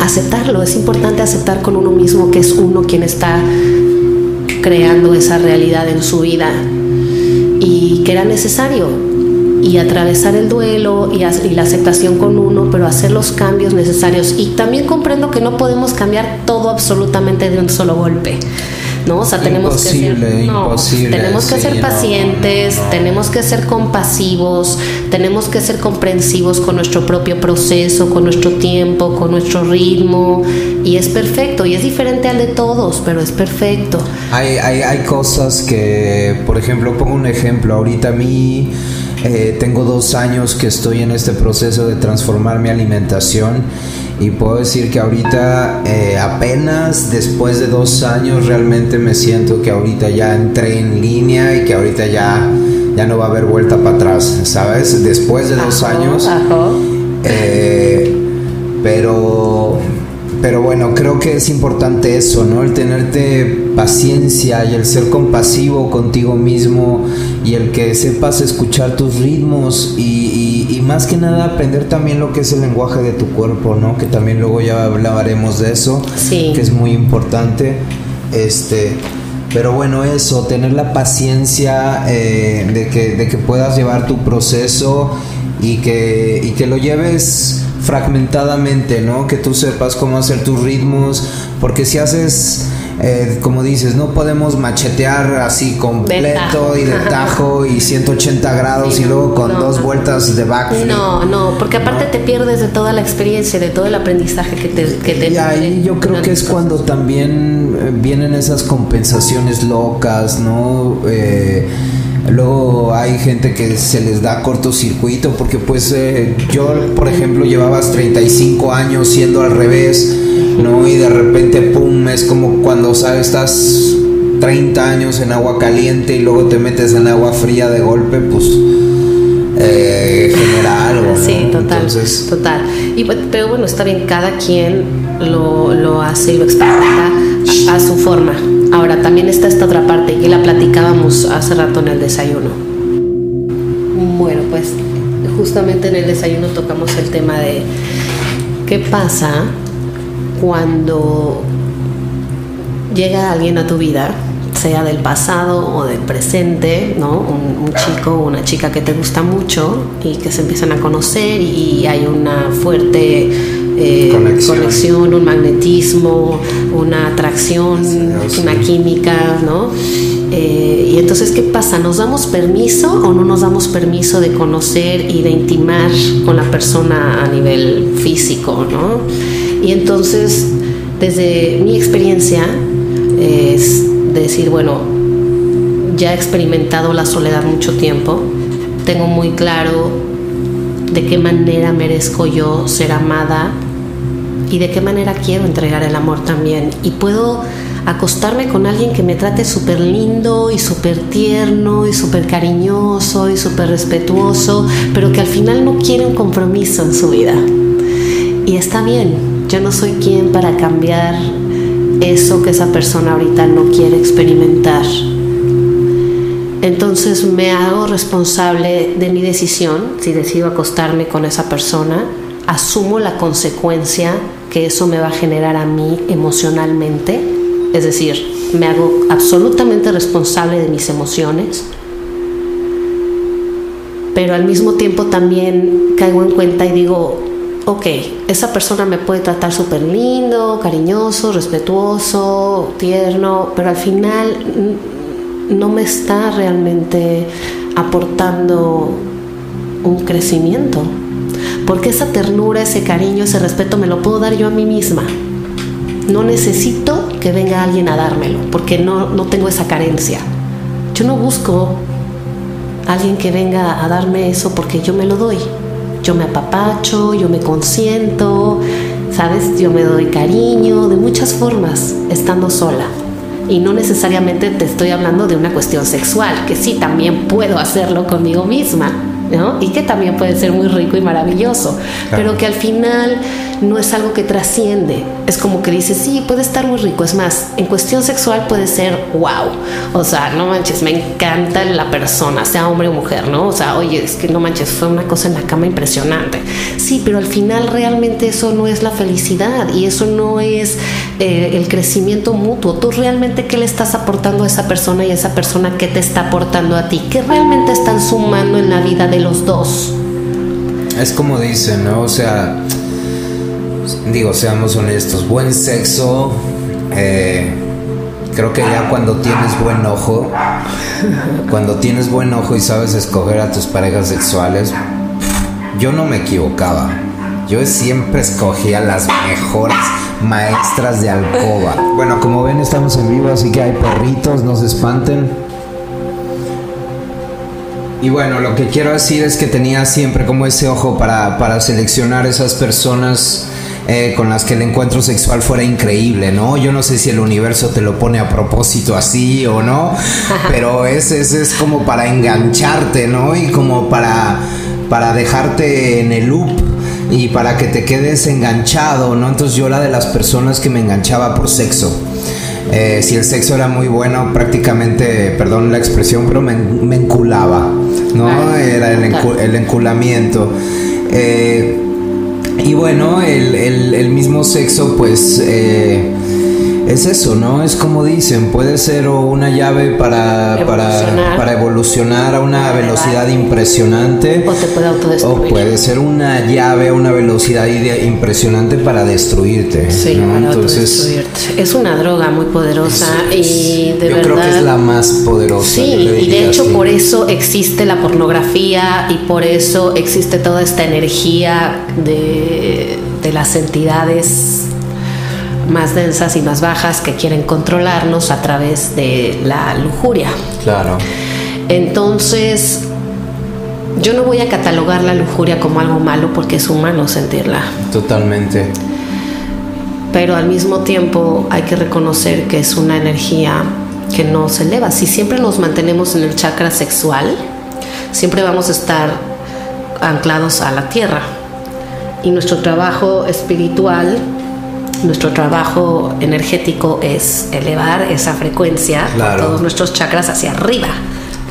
aceptarlo, es importante aceptar con uno mismo que es uno quien está creando esa realidad en su vida. Y que era necesario y atravesar el duelo y, y, la aceptación con uno, pero hacer los cambios necesarios. Y también comprendo que no podemos cambiar todo absolutamente de un solo golpe. ¿no? O sea, tenemos que ser, tenemos que ser pacientes, tenemos que ser compasivos, tenemos que ser comprensivos con nuestro propio proceso, con nuestro tiempo, con nuestro ritmo, y es perfecto, y es diferente al de todos, pero es perfecto. Hay, hay, hay cosas que, por ejemplo, pongo un ejemplo, ahorita a mí... Eh, tengo dos años que estoy en este proceso de transformar mi alimentación y puedo decir que ahorita eh, apenas después de dos años realmente me siento que ahorita ya entré en línea y que ahorita ya, ya no va a haber vuelta para atrás, ¿sabes? Después de dos años. Eh, pero pero bueno, creo que es importante eso, ¿no? El tenerte paciencia y el ser compasivo contigo mismo y el que sepas escuchar tus ritmos y, y, más que nada aprender también lo que es el lenguaje de tu cuerpo, ¿no? Que también luego ya hablaremos de eso, sí. que es muy importante. Este, pero bueno, eso, tener la paciencia eh, de, que, de que puedas llevar tu proceso y que, y que lo lleves fragmentadamente, ¿no? Que tú sepas cómo hacer tus ritmos, porque si haces, eh, como dices, no podemos machetear así completo y de tajo y 180 grados y luego con dos vueltas de backflip. No, no, porque aparte te pierdes de toda la experiencia, de todo el aprendizaje que te... Que te y ahí yo creo que es cuando también eh, vienen esas compensaciones locas, ¿no? Eh, Luego hay gente que se les da cortocircuito porque pues eh, yo, por ejemplo, llevabas 35 años siendo al revés, ¿no? Y de repente, ¡pum!, es como cuando, ¿sabes? Estás 30 años en agua caliente y luego te metes en agua fría de golpe, pues... Eh, genera algo. Sí, total. total. Y, pero bueno, está bien, cada quien lo, lo hace y lo experimenta a su forma. Ahora, también está esta otra parte y la platicábamos hace rato en el desayuno. Bueno, pues justamente en el desayuno tocamos el tema de qué pasa cuando llega alguien a tu vida, sea del pasado o del presente, ¿no? Un, un, chico o una chica que te gusta mucho y que se empiezan a conocer y hay una fuerte eh, conexión. un magnetismo, una atracción, una química, ¿no? Eh, y entonces, ¿qué pasa? ¿Nos damos permiso o no nos damos permiso de conocer y de intimar con la persona a nivel físico, ¿no? Y entonces, desde mi experiencia, es decir, bueno, ya he experimentado la soledad mucho tiempo, tengo muy claro de qué manera merezco yo ser amada y de qué manera quiero entregar el amor también. Y puedo acostarme con alguien que me trate súper lindo y súper tierno y súper cariñoso y súper respetuoso, pero que al final no quiere un compromiso en su vida. Y está bien, yo no soy quien para cambiar eso que esa persona ahorita no quiere experimentar. Entonces me hago responsable de mi decisión, si decido acostarme con esa persona, asumo la consecuencia que eso me va a generar a mí emocionalmente, es decir, me hago absolutamente responsable de mis emociones, pero al mismo tiempo también caigo en cuenta y digo, ok, esa persona me puede tratar súper lindo, cariñoso, respetuoso, tierno, pero al final no me está realmente aportando un crecimiento porque esa ternura, ese cariño, ese respeto me lo puedo dar yo a mí misma. No necesito que venga alguien a dármelo, porque no, no tengo esa carencia. Yo no busco alguien que venga a darme eso porque yo me lo doy. Yo me apapacho, yo me consiento, ¿sabes? Yo me doy cariño de muchas formas estando sola. Y no necesariamente te estoy hablando de una cuestión sexual, que sí también puedo hacerlo conmigo misma, ¿no? Y que también puede ser muy rico y maravilloso, pero que al final no es algo que trasciende. Es como que dices, sí, puede estar muy rico. Es más, en cuestión sexual puede ser wow. O sea, no manches, me encanta la persona, sea hombre o mujer, ¿no? O sea, oye, es que no manches, fue una cosa en la cama impresionante. Sí, pero al final realmente eso no es la felicidad y eso no es eh, el crecimiento mutuo. Tú realmente qué le estás aportando a esa persona y esa persona qué te está aportando a ti. ¿Qué realmente están sumando en la vida de los dos? Es como dicen, ¿no? O sea, digo, seamos honestos, buen sexo, eh, creo que ya cuando tienes buen ojo, cuando tienes buen ojo y sabes escoger a tus parejas sexuales, yo no me equivocaba. Yo siempre escogía las mejores maestras de alcoba. Bueno, como ven estamos en vivo, así que hay perritos, no se espanten. Y bueno, lo que quiero decir es que tenía siempre como ese ojo para, para seleccionar esas personas eh, con las que el encuentro sexual fuera increíble, ¿no? Yo no sé si el universo te lo pone a propósito así o no, pero es, es, es como para engancharte, ¿no? Y como para, para dejarte en el loop y para que te quedes enganchado, ¿no? Entonces yo era de las personas que me enganchaba por sexo. Eh, si el sexo era muy bueno, prácticamente, perdón la expresión, pero me, me enculaba, ¿no? Era el, el enculamiento. Eh, y bueno, el, el, mismo sexo pues eh, es eso, ¿no? Es como dicen, puede ser una llave para evolucionar, para, evolucionar a una velocidad impresionante. O te puede autodestruir. O puede ser una llave a una velocidad impresionante para destruirte. Sí, para Entonces, Es una droga muy poderosa y de yo creo que es la más poderosa. Sí, y de hecho por eso existe la pornografía y por eso existe toda esta energía de, de las entidades más densas y más bajas que quieren controlarnos a través de la lujuria. Claro. Entonces, yo no voy a catalogar la lujuria como algo malo porque es humano sentirla. Totalmente. Pero al mismo tiempo hay que reconocer que es una energía que no se eleva. Si siempre nos mantenemos en el chakra sexual, siempre vamos a estar anclados a la tierra. Y nuestro trabajo espiritual nuestro trabajo energético es elevar esa frecuencia todos nuestros chakras hacia arriba,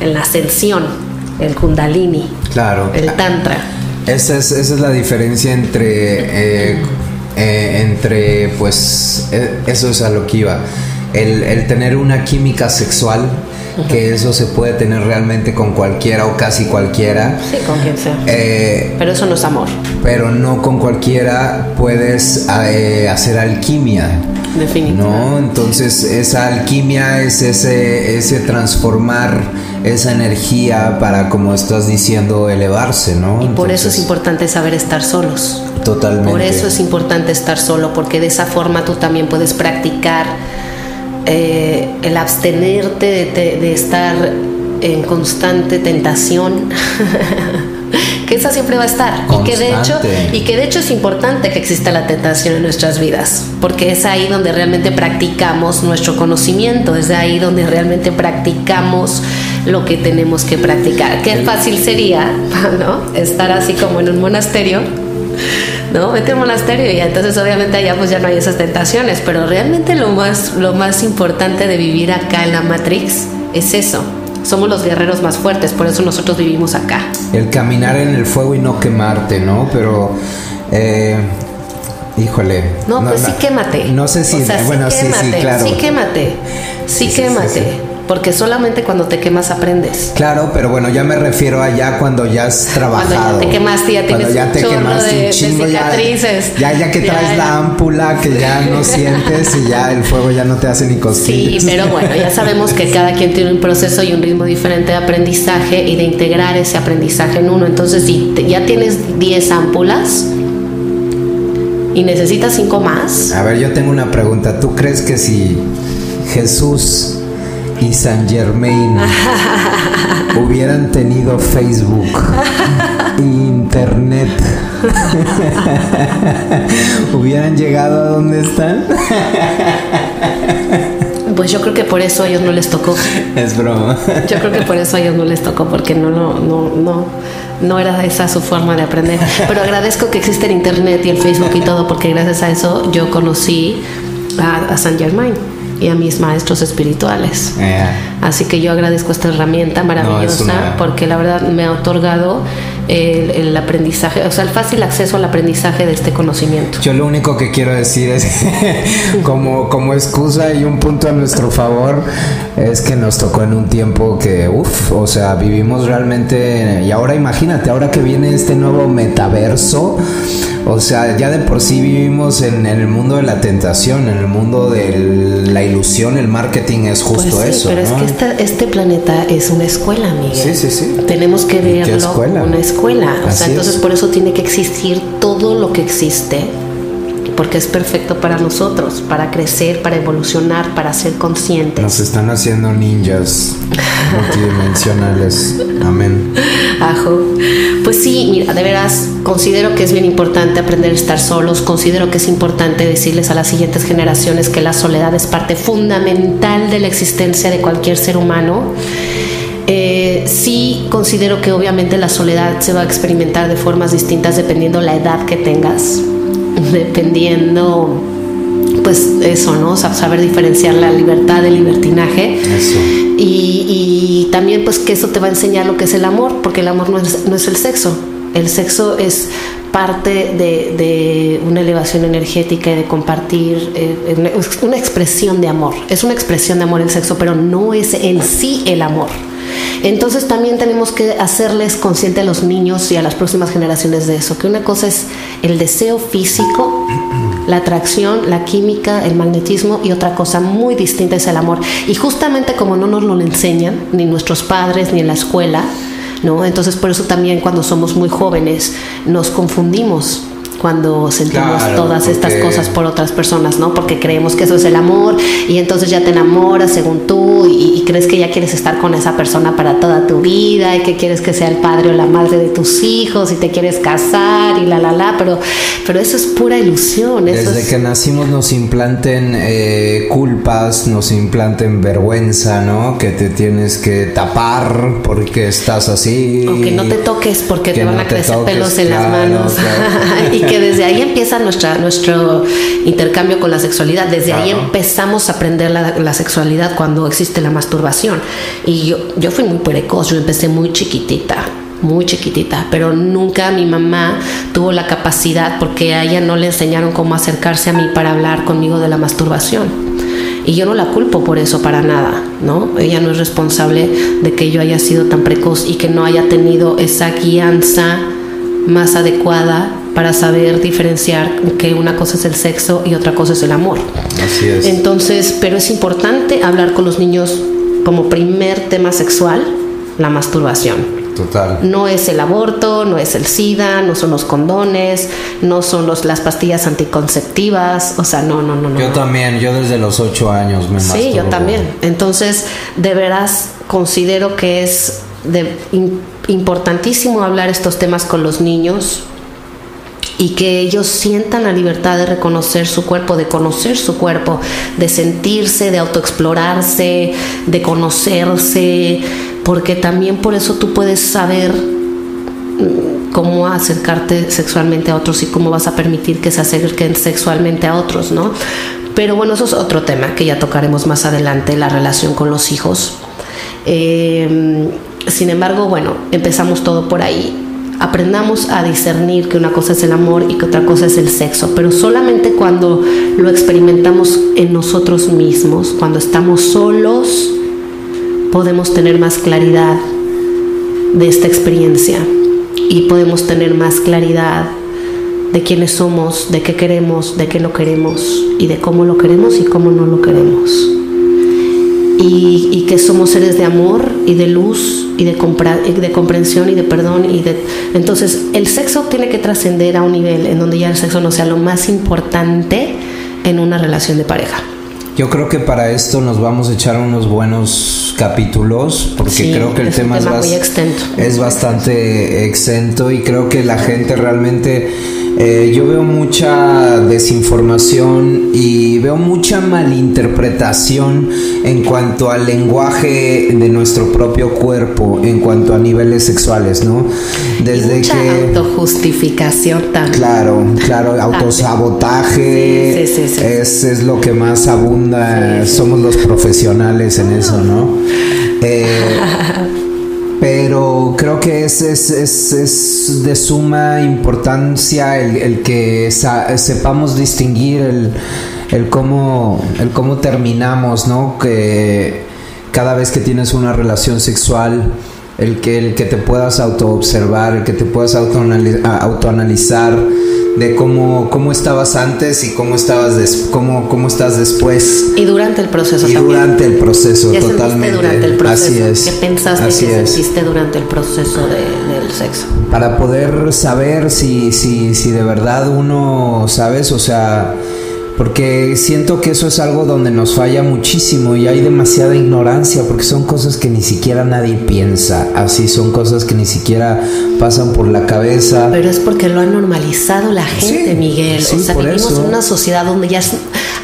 en la ascensión, el kundalini, claro. el tantra. Esa es, esa es la diferencia entre, eh, eh, entre, pues, eh, eso es a lo que iba. El, el tener una química sexual que eso se puede tener realmente con cualquiera o casi cualquiera. Sí, con quien sea. Eh, pero eso no es amor. Pero no con cualquiera puedes eh, hacer alquimia. Definitivamente. ¿No? Entonces esa alquimia es ese, ese transformar esa energía para, como estás diciendo, elevarse, ¿no? Y por eso es importante saber estar solos. Totalmente. Por eso es importante estar solo, porque de esa forma tú también puedes practicar eh, el abstenerte de, estar en constante tentación. que esa siempre va a estar y que de hecho y que de hecho es importante que exista la tentación en nuestras vidas porque es ahí donde realmente practicamos nuestro conocimiento es ahí donde realmente practicamos lo que tenemos que practicar qué fácil sería ¿no? estar así como en un monasterio ¿no? Vete al monasterio y entonces obviamente allá pues ya no hay esas tentaciones, pero realmente lo más, lo más importante de vivir acá en la Matrix es eso. Somos los guerreros más fuertes, por eso nosotros vivimos acá. El caminar en el fuego y no quemarte, ¿no? Pero... Eh, híjole. No, pues sí quémate. No sé si... bueno, sí, sí, claro. Sí quémate. Sí, quémate porque solamente cuando te quemas aprendes. Claro, pero bueno, ya me refiero a ya cuando ya has trabajado. Cuando ya te quemaste, ya tienes ya te quemaste de, un chingo, cicatrices. Ya, ya, que traes la ámpula, que ya no sientes y ya el fuego ya no te hace ni cosquillas. Sí, pero bueno, ya sabemos que cada quien tiene un proceso y un ritmo diferente de aprendizaje y de integrar ese aprendizaje en uno. Entonces, si ya tienes 10 ámpulas, y necesitas cinco más. A ver, yo tengo una pregunta. ¿Tú crees que si Jesús y San Germain hubieran tenido Facebook, Internet, hubieran llegado a donde están. Pues yo creo que por eso a ellos no les tocó. Es broma. Yo creo que por eso a ellos no les tocó, porque no, no, no, no, no era esa su forma de aprender. Pero agradezco que existe el internet y el Facebook y todo, porque gracias a eso yo conocí a, a Saint Germain y a mis maestros espirituales. Yeah. Así que yo agradezco esta herramienta maravillosa una- porque la verdad me ha otorgado el, el aprendizaje, o sea, el fácil acceso al aprendizaje de este conocimiento. Yo lo único que quiero decir es como, como excusa y un punto a nuestro favor es que nos tocó en un tiempo que, uff, o sea, vivimos realmente, y ahora imagínate, ahora que viene este nuevo metaverso, o sea, ya de por sí vivimos en, en el mundo de la tentación, en el mundo de la ilusión, el marketing es justo Pues sí, eso. pero ¿no? es que esta- este planeta es una escuela, Miguel. Sí, sí, sí. Tenemos que ¿Y qué verlo escuela? como una escuela. O Así sea, entonces es. por eso tiene que existir todo lo que existe, porque es perfecto para nosotros, para crecer, para evolucionar, para ser conscientes. Nos están haciendo ninjas multidimensionales. Amén. Pues sí, mira, de veras considero que es bien importante aprender a estar solos, considero que es importante decirles a las siguientes generaciones que la soledad es parte fundamental de la existencia de cualquier ser humano. Eh, sí considero que obviamente la soledad se va a experimentar de formas distintas dependiendo la edad que tengas, dependiendo pues eso, ¿no? Sa- Saber diferenciar la libertad del libertinaje. Eso. Y, y también pues que eso te va a enseñar lo que es el amor, porque el amor no es, no es el sexo. El sexo es parte de, de una elevación energética y de compartir, eh, una, es una expresión de amor. Es una expresión de amor el sexo, pero no es en sí el amor. Entonces también tenemos que hacerles consciente a los niños y a las próximas generaciones de eso, que una cosa es el deseo físico, la atracción, la química, el magnetismo y otra cosa muy distinta es el amor. Y justamente como no nos lo enseñan, ni nuestros padres, ni en la escuela, ¿no? Entonces por eso también cuando somos muy jóvenes nos confundimos cuando sentimos Claro, todas estas cosas por otras personas, ¿no? Porque creemos que eso es el amor y entonces ya te enamoras según tú y, y crees que ya quieres estar con esa persona para toda tu vida y que quieres que sea el padre o la madre de tus hijos y te quieres casar y la la la, pero pero eso es pura ilusión, eso Desde es que nacimos nos implanten eh, culpas, nos implanten vergüenza, ¿no? Que te tienes que tapar porque estás así. o que no te toques porque Que te van no a crecer toques, pelos en las manos claro. y que desde ahí empieza nuestra, nuestro intercambio con la sexualidad, desde ahí Claro. empezamos a aprender la, la sexualidad cuando existe la masturbación y yo, yo fui muy precoz, yo empecé muy chiquitita muy chiquitita, pero nunca mi mamá tuvo la capacidad porque a ella no le enseñaron cómo acercarse a mí para hablar conmigo de la masturbación. Y yo no la culpo por eso para nada, ¿no? Ella no es responsable de que yo haya sido tan precoz y que no haya tenido esa guianza más adecuada para saber diferenciar que una cosa es el sexo y otra cosa es el amor. Así es. Entonces, pero es importante hablar con los niños como primer tema sexual, la masturbación. Total. No es el aborto, no es el SIDA, no son los condones, no son los, las pastillas anticonceptivas, o sea, no, no, no, no. Yo también, yo desde los ocho años me Sí, yo también. Entonces, de veras considero que es de- im- importantísimo hablar estos temas con los niños y que ellos sientan la libertad de reconocer su cuerpo, de conocer su cuerpo, de sentirse, de autoexplorarse, de conocerse, porque también por eso tú puedes saber mm, cómo acercarte sexualmente a otros y cómo vas a permitir que se acerquen sexualmente a otros, ¿no? Pero bueno, eso es otro tema que ya tocaremos más adelante, la relación con los hijos. Eh, sin embargo, bueno, empezamos todo por ahí. Aprendamos a discernir que una cosa es el amor y que otra cosa es el sexo, pero solamente cuando lo experimentamos en nosotros mismos, cuando estamos solos, podemos tener más claridad de esta experiencia y podemos tener más claridad de quiénes somos, de qué queremos, de qué no queremos y de cómo lo queremos y cómo no lo queremos. Y, y que somos seres de amor y de luz y de, compra- y de comprensión y de perdón y de entonces el sexo tiene que trascender a un nivel en donde ya el sexo no sea lo más importante en una relación de pareja. Yo creo que para esto nos vamos a echar unos buenos capítulos porque Sí, creo que el tema, tema es bastante exento y creo que la gente realmente eh, yo veo mucha desinformación y veo mucha malinterpretación en cuanto al lenguaje de nuestro propio cuerpo en cuanto a niveles sexuales, ¿no? Desde Mucha que autojustificación también. Claro, claro, autosabotaje Sí, sí, sí. Es, es lo que más abunda, somos los profesionales en eso, ¿no? Eh, pero creo que es, es, es, es de suma importancia el, el que sepamos distinguir el, el, cómo, el cómo terminamos, ¿no? Que cada vez que tienes una relación sexual, el que, el que te puedas autoobservar, el que te puedas autoanalizar de cómo, cómo estabas antes y cómo estabas des- cómo, cómo estás después Y durante el proceso y también. durante el proceso ¿Qué totalmente durante el proceso? así es ¿Qué pensaste así que es. sentiste durante el proceso de- del sexo? para poder saber si, si, si de verdad uno, ¿sabes? O sea, porque siento que eso es algo donde nos falla muchísimo y hay demasiada ignorancia, porque son cosas que ni siquiera nadie piensa, así son cosas que ni siquiera pasan por la cabeza. Pero es porque lo ha normalizado la gente, Sí, Miguel. sí, o sea, por vivimos eso. en una sociedad donde ya es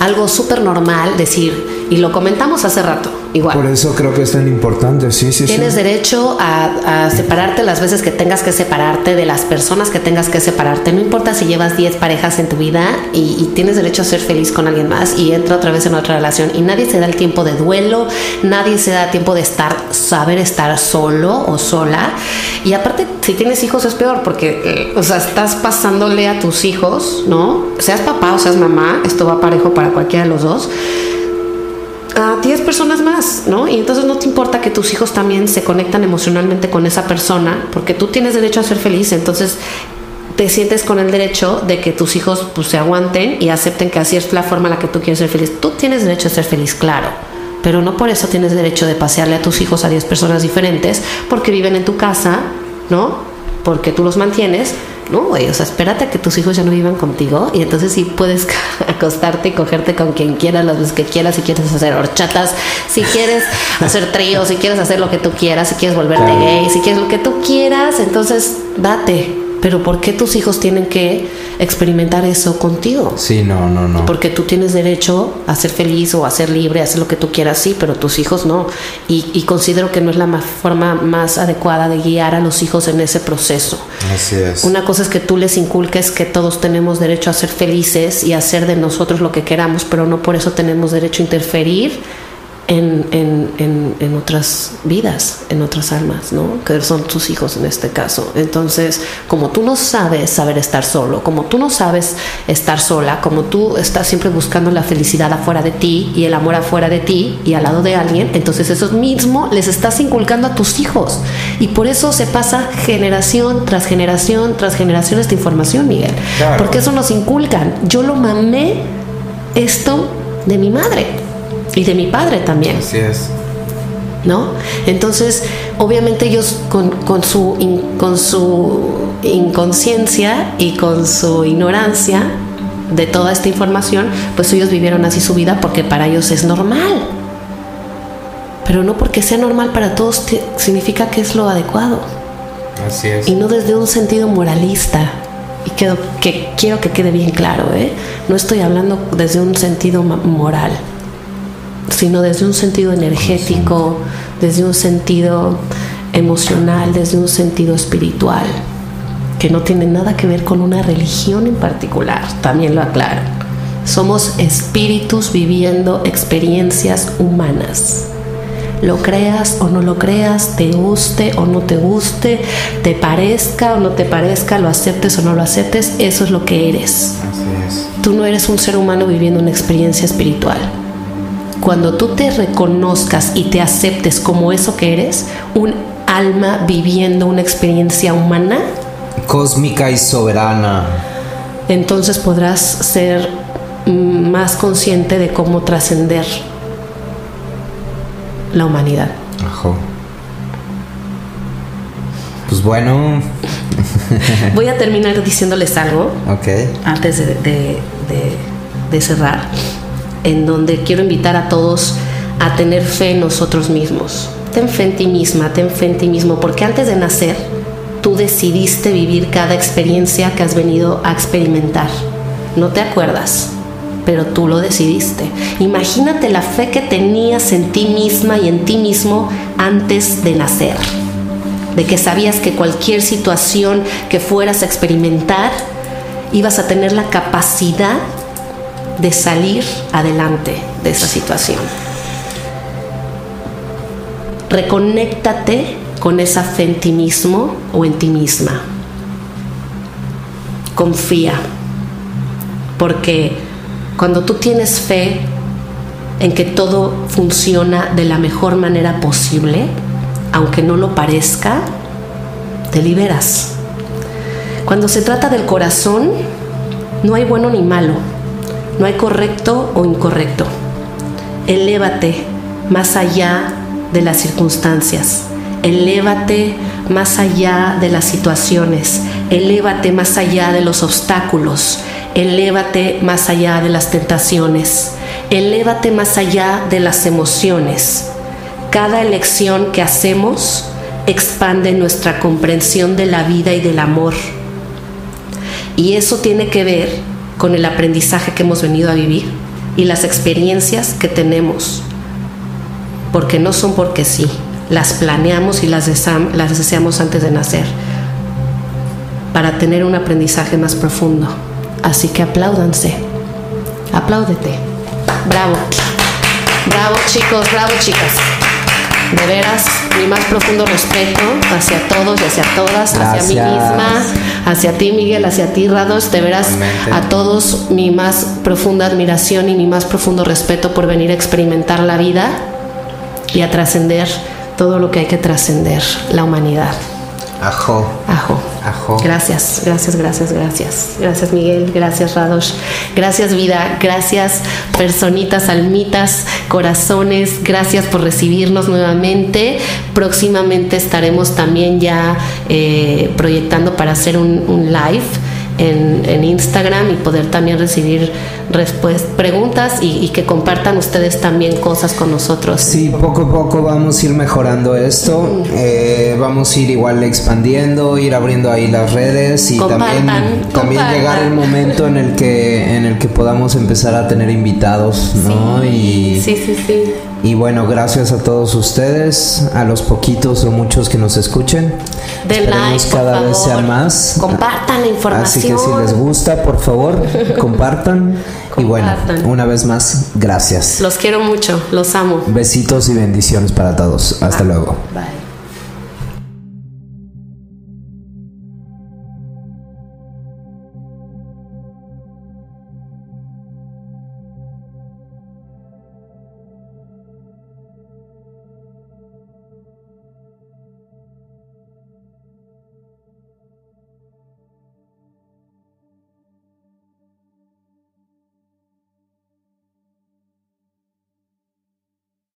algo súper normal decir, y lo comentamos hace rato, igual. Por eso creo que es tan importante, sí, sí, Tienes sí. derecho a, a separarte las veces que tengas que separarte de las personas que tengas que separarte. No importa si llevas 10 parejas en tu vida y, y tienes derecho a ser feliz con alguien más y entra otra vez en otra relación. Y nadie se da el tiempo de duelo, nadie se da tiempo de estar, saber estar solo o sola. Y aparte, si tienes hijos es peor porque, eh, o sea, estás pasándole a tus hijos, ¿no? Seas papá o seas mamá, esto va parejo para cualquiera de los dos a 10 personas más, ¿no? Y entonces no te importa que tus hijos también se conectan emocionalmente con esa persona, porque tú tienes derecho a ser feliz, entonces te sientes con el derecho de que tus hijos pues, se aguanten y acepten que así es la forma en la que tú quieres ser feliz. Tú tienes derecho a ser feliz, claro, pero no por eso tienes derecho de pasearle a tus hijos a 10 personas diferentes porque viven en tu casa, ¿no? Porque tú los mantienes. No, güey, o sea, espérate a que tus hijos ya no vivan contigo y entonces sí puedes acostarte y cogerte con quien quieras, las veces que quieras, si quieres hacer horchatas, si quieres hacer tríos, si quieres hacer lo que tú quieras, si quieres volverte gay, si quieres lo que tú quieras, entonces date. Pero ¿por qué tus hijos tienen que experimentar eso contigo? Sí, no, no, no. Porque tú tienes derecho a ser feliz o a ser libre, a hacer lo que tú quieras, sí, pero tus hijos no. Y, y considero que no es la ma- forma más adecuada de guiar a los hijos en ese proceso. Así es. Una cosa es que tú les inculques que todos tenemos derecho a ser felices y a hacer de nosotros lo que queramos, pero no por eso tenemos derecho a interferir en, en- en- en otras vidas, en otras almas, ¿no? Que son tus hijos en este caso. Entonces, como tú no sabes saber estar solo, como tú no sabes estar sola, como tú estás siempre buscando la felicidad afuera de ti y el amor afuera de ti y al lado de alguien, entonces eso mismo les estás inculcando a tus hijos. Y por eso se pasa generación tras generación tras generación esta información, Miguel. Claro. Porque eso nos inculcan. Yo lo mamé esto de mi madre y de mi padre también. Así es. ¿no? Entonces, obviamente ellos con, con su, in- con su inconsciencia y con su ignorancia de toda esta información, pues ellos vivieron así su vida porque para ellos es normal. Pero no porque sea normal para todos significa que es lo adecuado Así es. y no desde un sentido moralista. Y quedo- que quiero que quede bien claro, ¿eh? No estoy hablando desde un sentido moral, sino desde un sentido energético, desde un sentido emocional, desde un sentido espiritual, que no tiene nada que ver con una religión en particular, también lo aclaro. Somos espíritus viviendo experiencias humanas lo creas o no lo creas, te guste o no te guste, te parezca o no te parezca, lo aceptes o no lo aceptes, eso es lo que eres. Así es. Tú no eres un ser humano viviendo una experiencia espiritual. Cuando tú te reconozcas y te aceptes como eso que eres, un alma viviendo una experiencia humana, Cósmica y soberana. entonces podrás ser más consciente de cómo trascender la humanidad. Ajo. Pues bueno, Voy a terminar diciéndoles algo ok. antes de, de- de- de cerrar. En donde quiero invitar a todos a tener fe en nosotros mismos. Ten fe en ti misma, ten fe en ti mismo, porque antes de nacer tú decidiste vivir cada experiencia que has venido a experimentar. No te acuerdas, pero tú lo decidiste. Imagínate la fe que tenías en ti misma y en ti mismo antes de nacer. De que sabías que cualquier situación que fueras a experimentar, ibas a tener la capacidad de salir adelante de esa situación. Reconéctate con esa fe en ti mismo o en ti misma. Confía, porque cuando tú tienes fe en que todo funciona de la mejor manera posible, aunque no lo parezca, te liberas. Cuando se trata del corazón, no hay bueno ni malo, no hay correcto o incorrecto. Elévate más allá de las circunstancias, elévate más allá de las situaciones, elévate más allá de los obstáculos, Elévate más allá de las tentaciones. Elévate más allá de las emociones. Cada elección que hacemos expande nuestra comprensión de la vida y del amor. Y eso tiene que ver con el aprendizaje que hemos venido a vivir y las experiencias que tenemos. Porque no son porque sí, las planeamos y las, deseamos antes de nacer para tener un aprendizaje más profundo. Así que apláudanse. Apláudete. Bravo. Bravo chicos, bravo chicas. De veras, mi más profundo respeto hacia todos y hacia todas, hacia mí misma, hacia ti Miguel, hacia ti Rados, de veras a todos mi más profunda admiración y mi más profundo respeto por venir a experimentar la vida y a trascender todo lo que hay que trascender, la humanidad. Ajo. Ajo. Ajo. Gracias, gracias, gracias, gracias. Gracias Miguel, gracias Radosh. Gracias vida, gracias personitas, almitas, corazones. Gracias por recibirnos nuevamente. Próximamente estaremos también ya eh, proyectando para hacer un, un live en, Instagram y poder también recibir preguntas y, que compartan ustedes también cosas con nosotros. Sí, poco a poco vamos a ir mejorando esto, eh, vamos a ir igual expandiendo, ir abriendo ahí las redes y también, también llegar el momento en el que en el que podamos empezar a tener invitados, ¿no? y, sí, sí, sí. Y bueno, gracias a todos ustedes, a los poquitos o muchos que nos escuchen. De like, cada vez sea más. Compartan la información. Así que si les gusta, por favor, compartan. Y bueno, una vez más, gracias. Los quiero mucho, los amo. Besitos y bendiciones para todos. Hasta luego. Bye.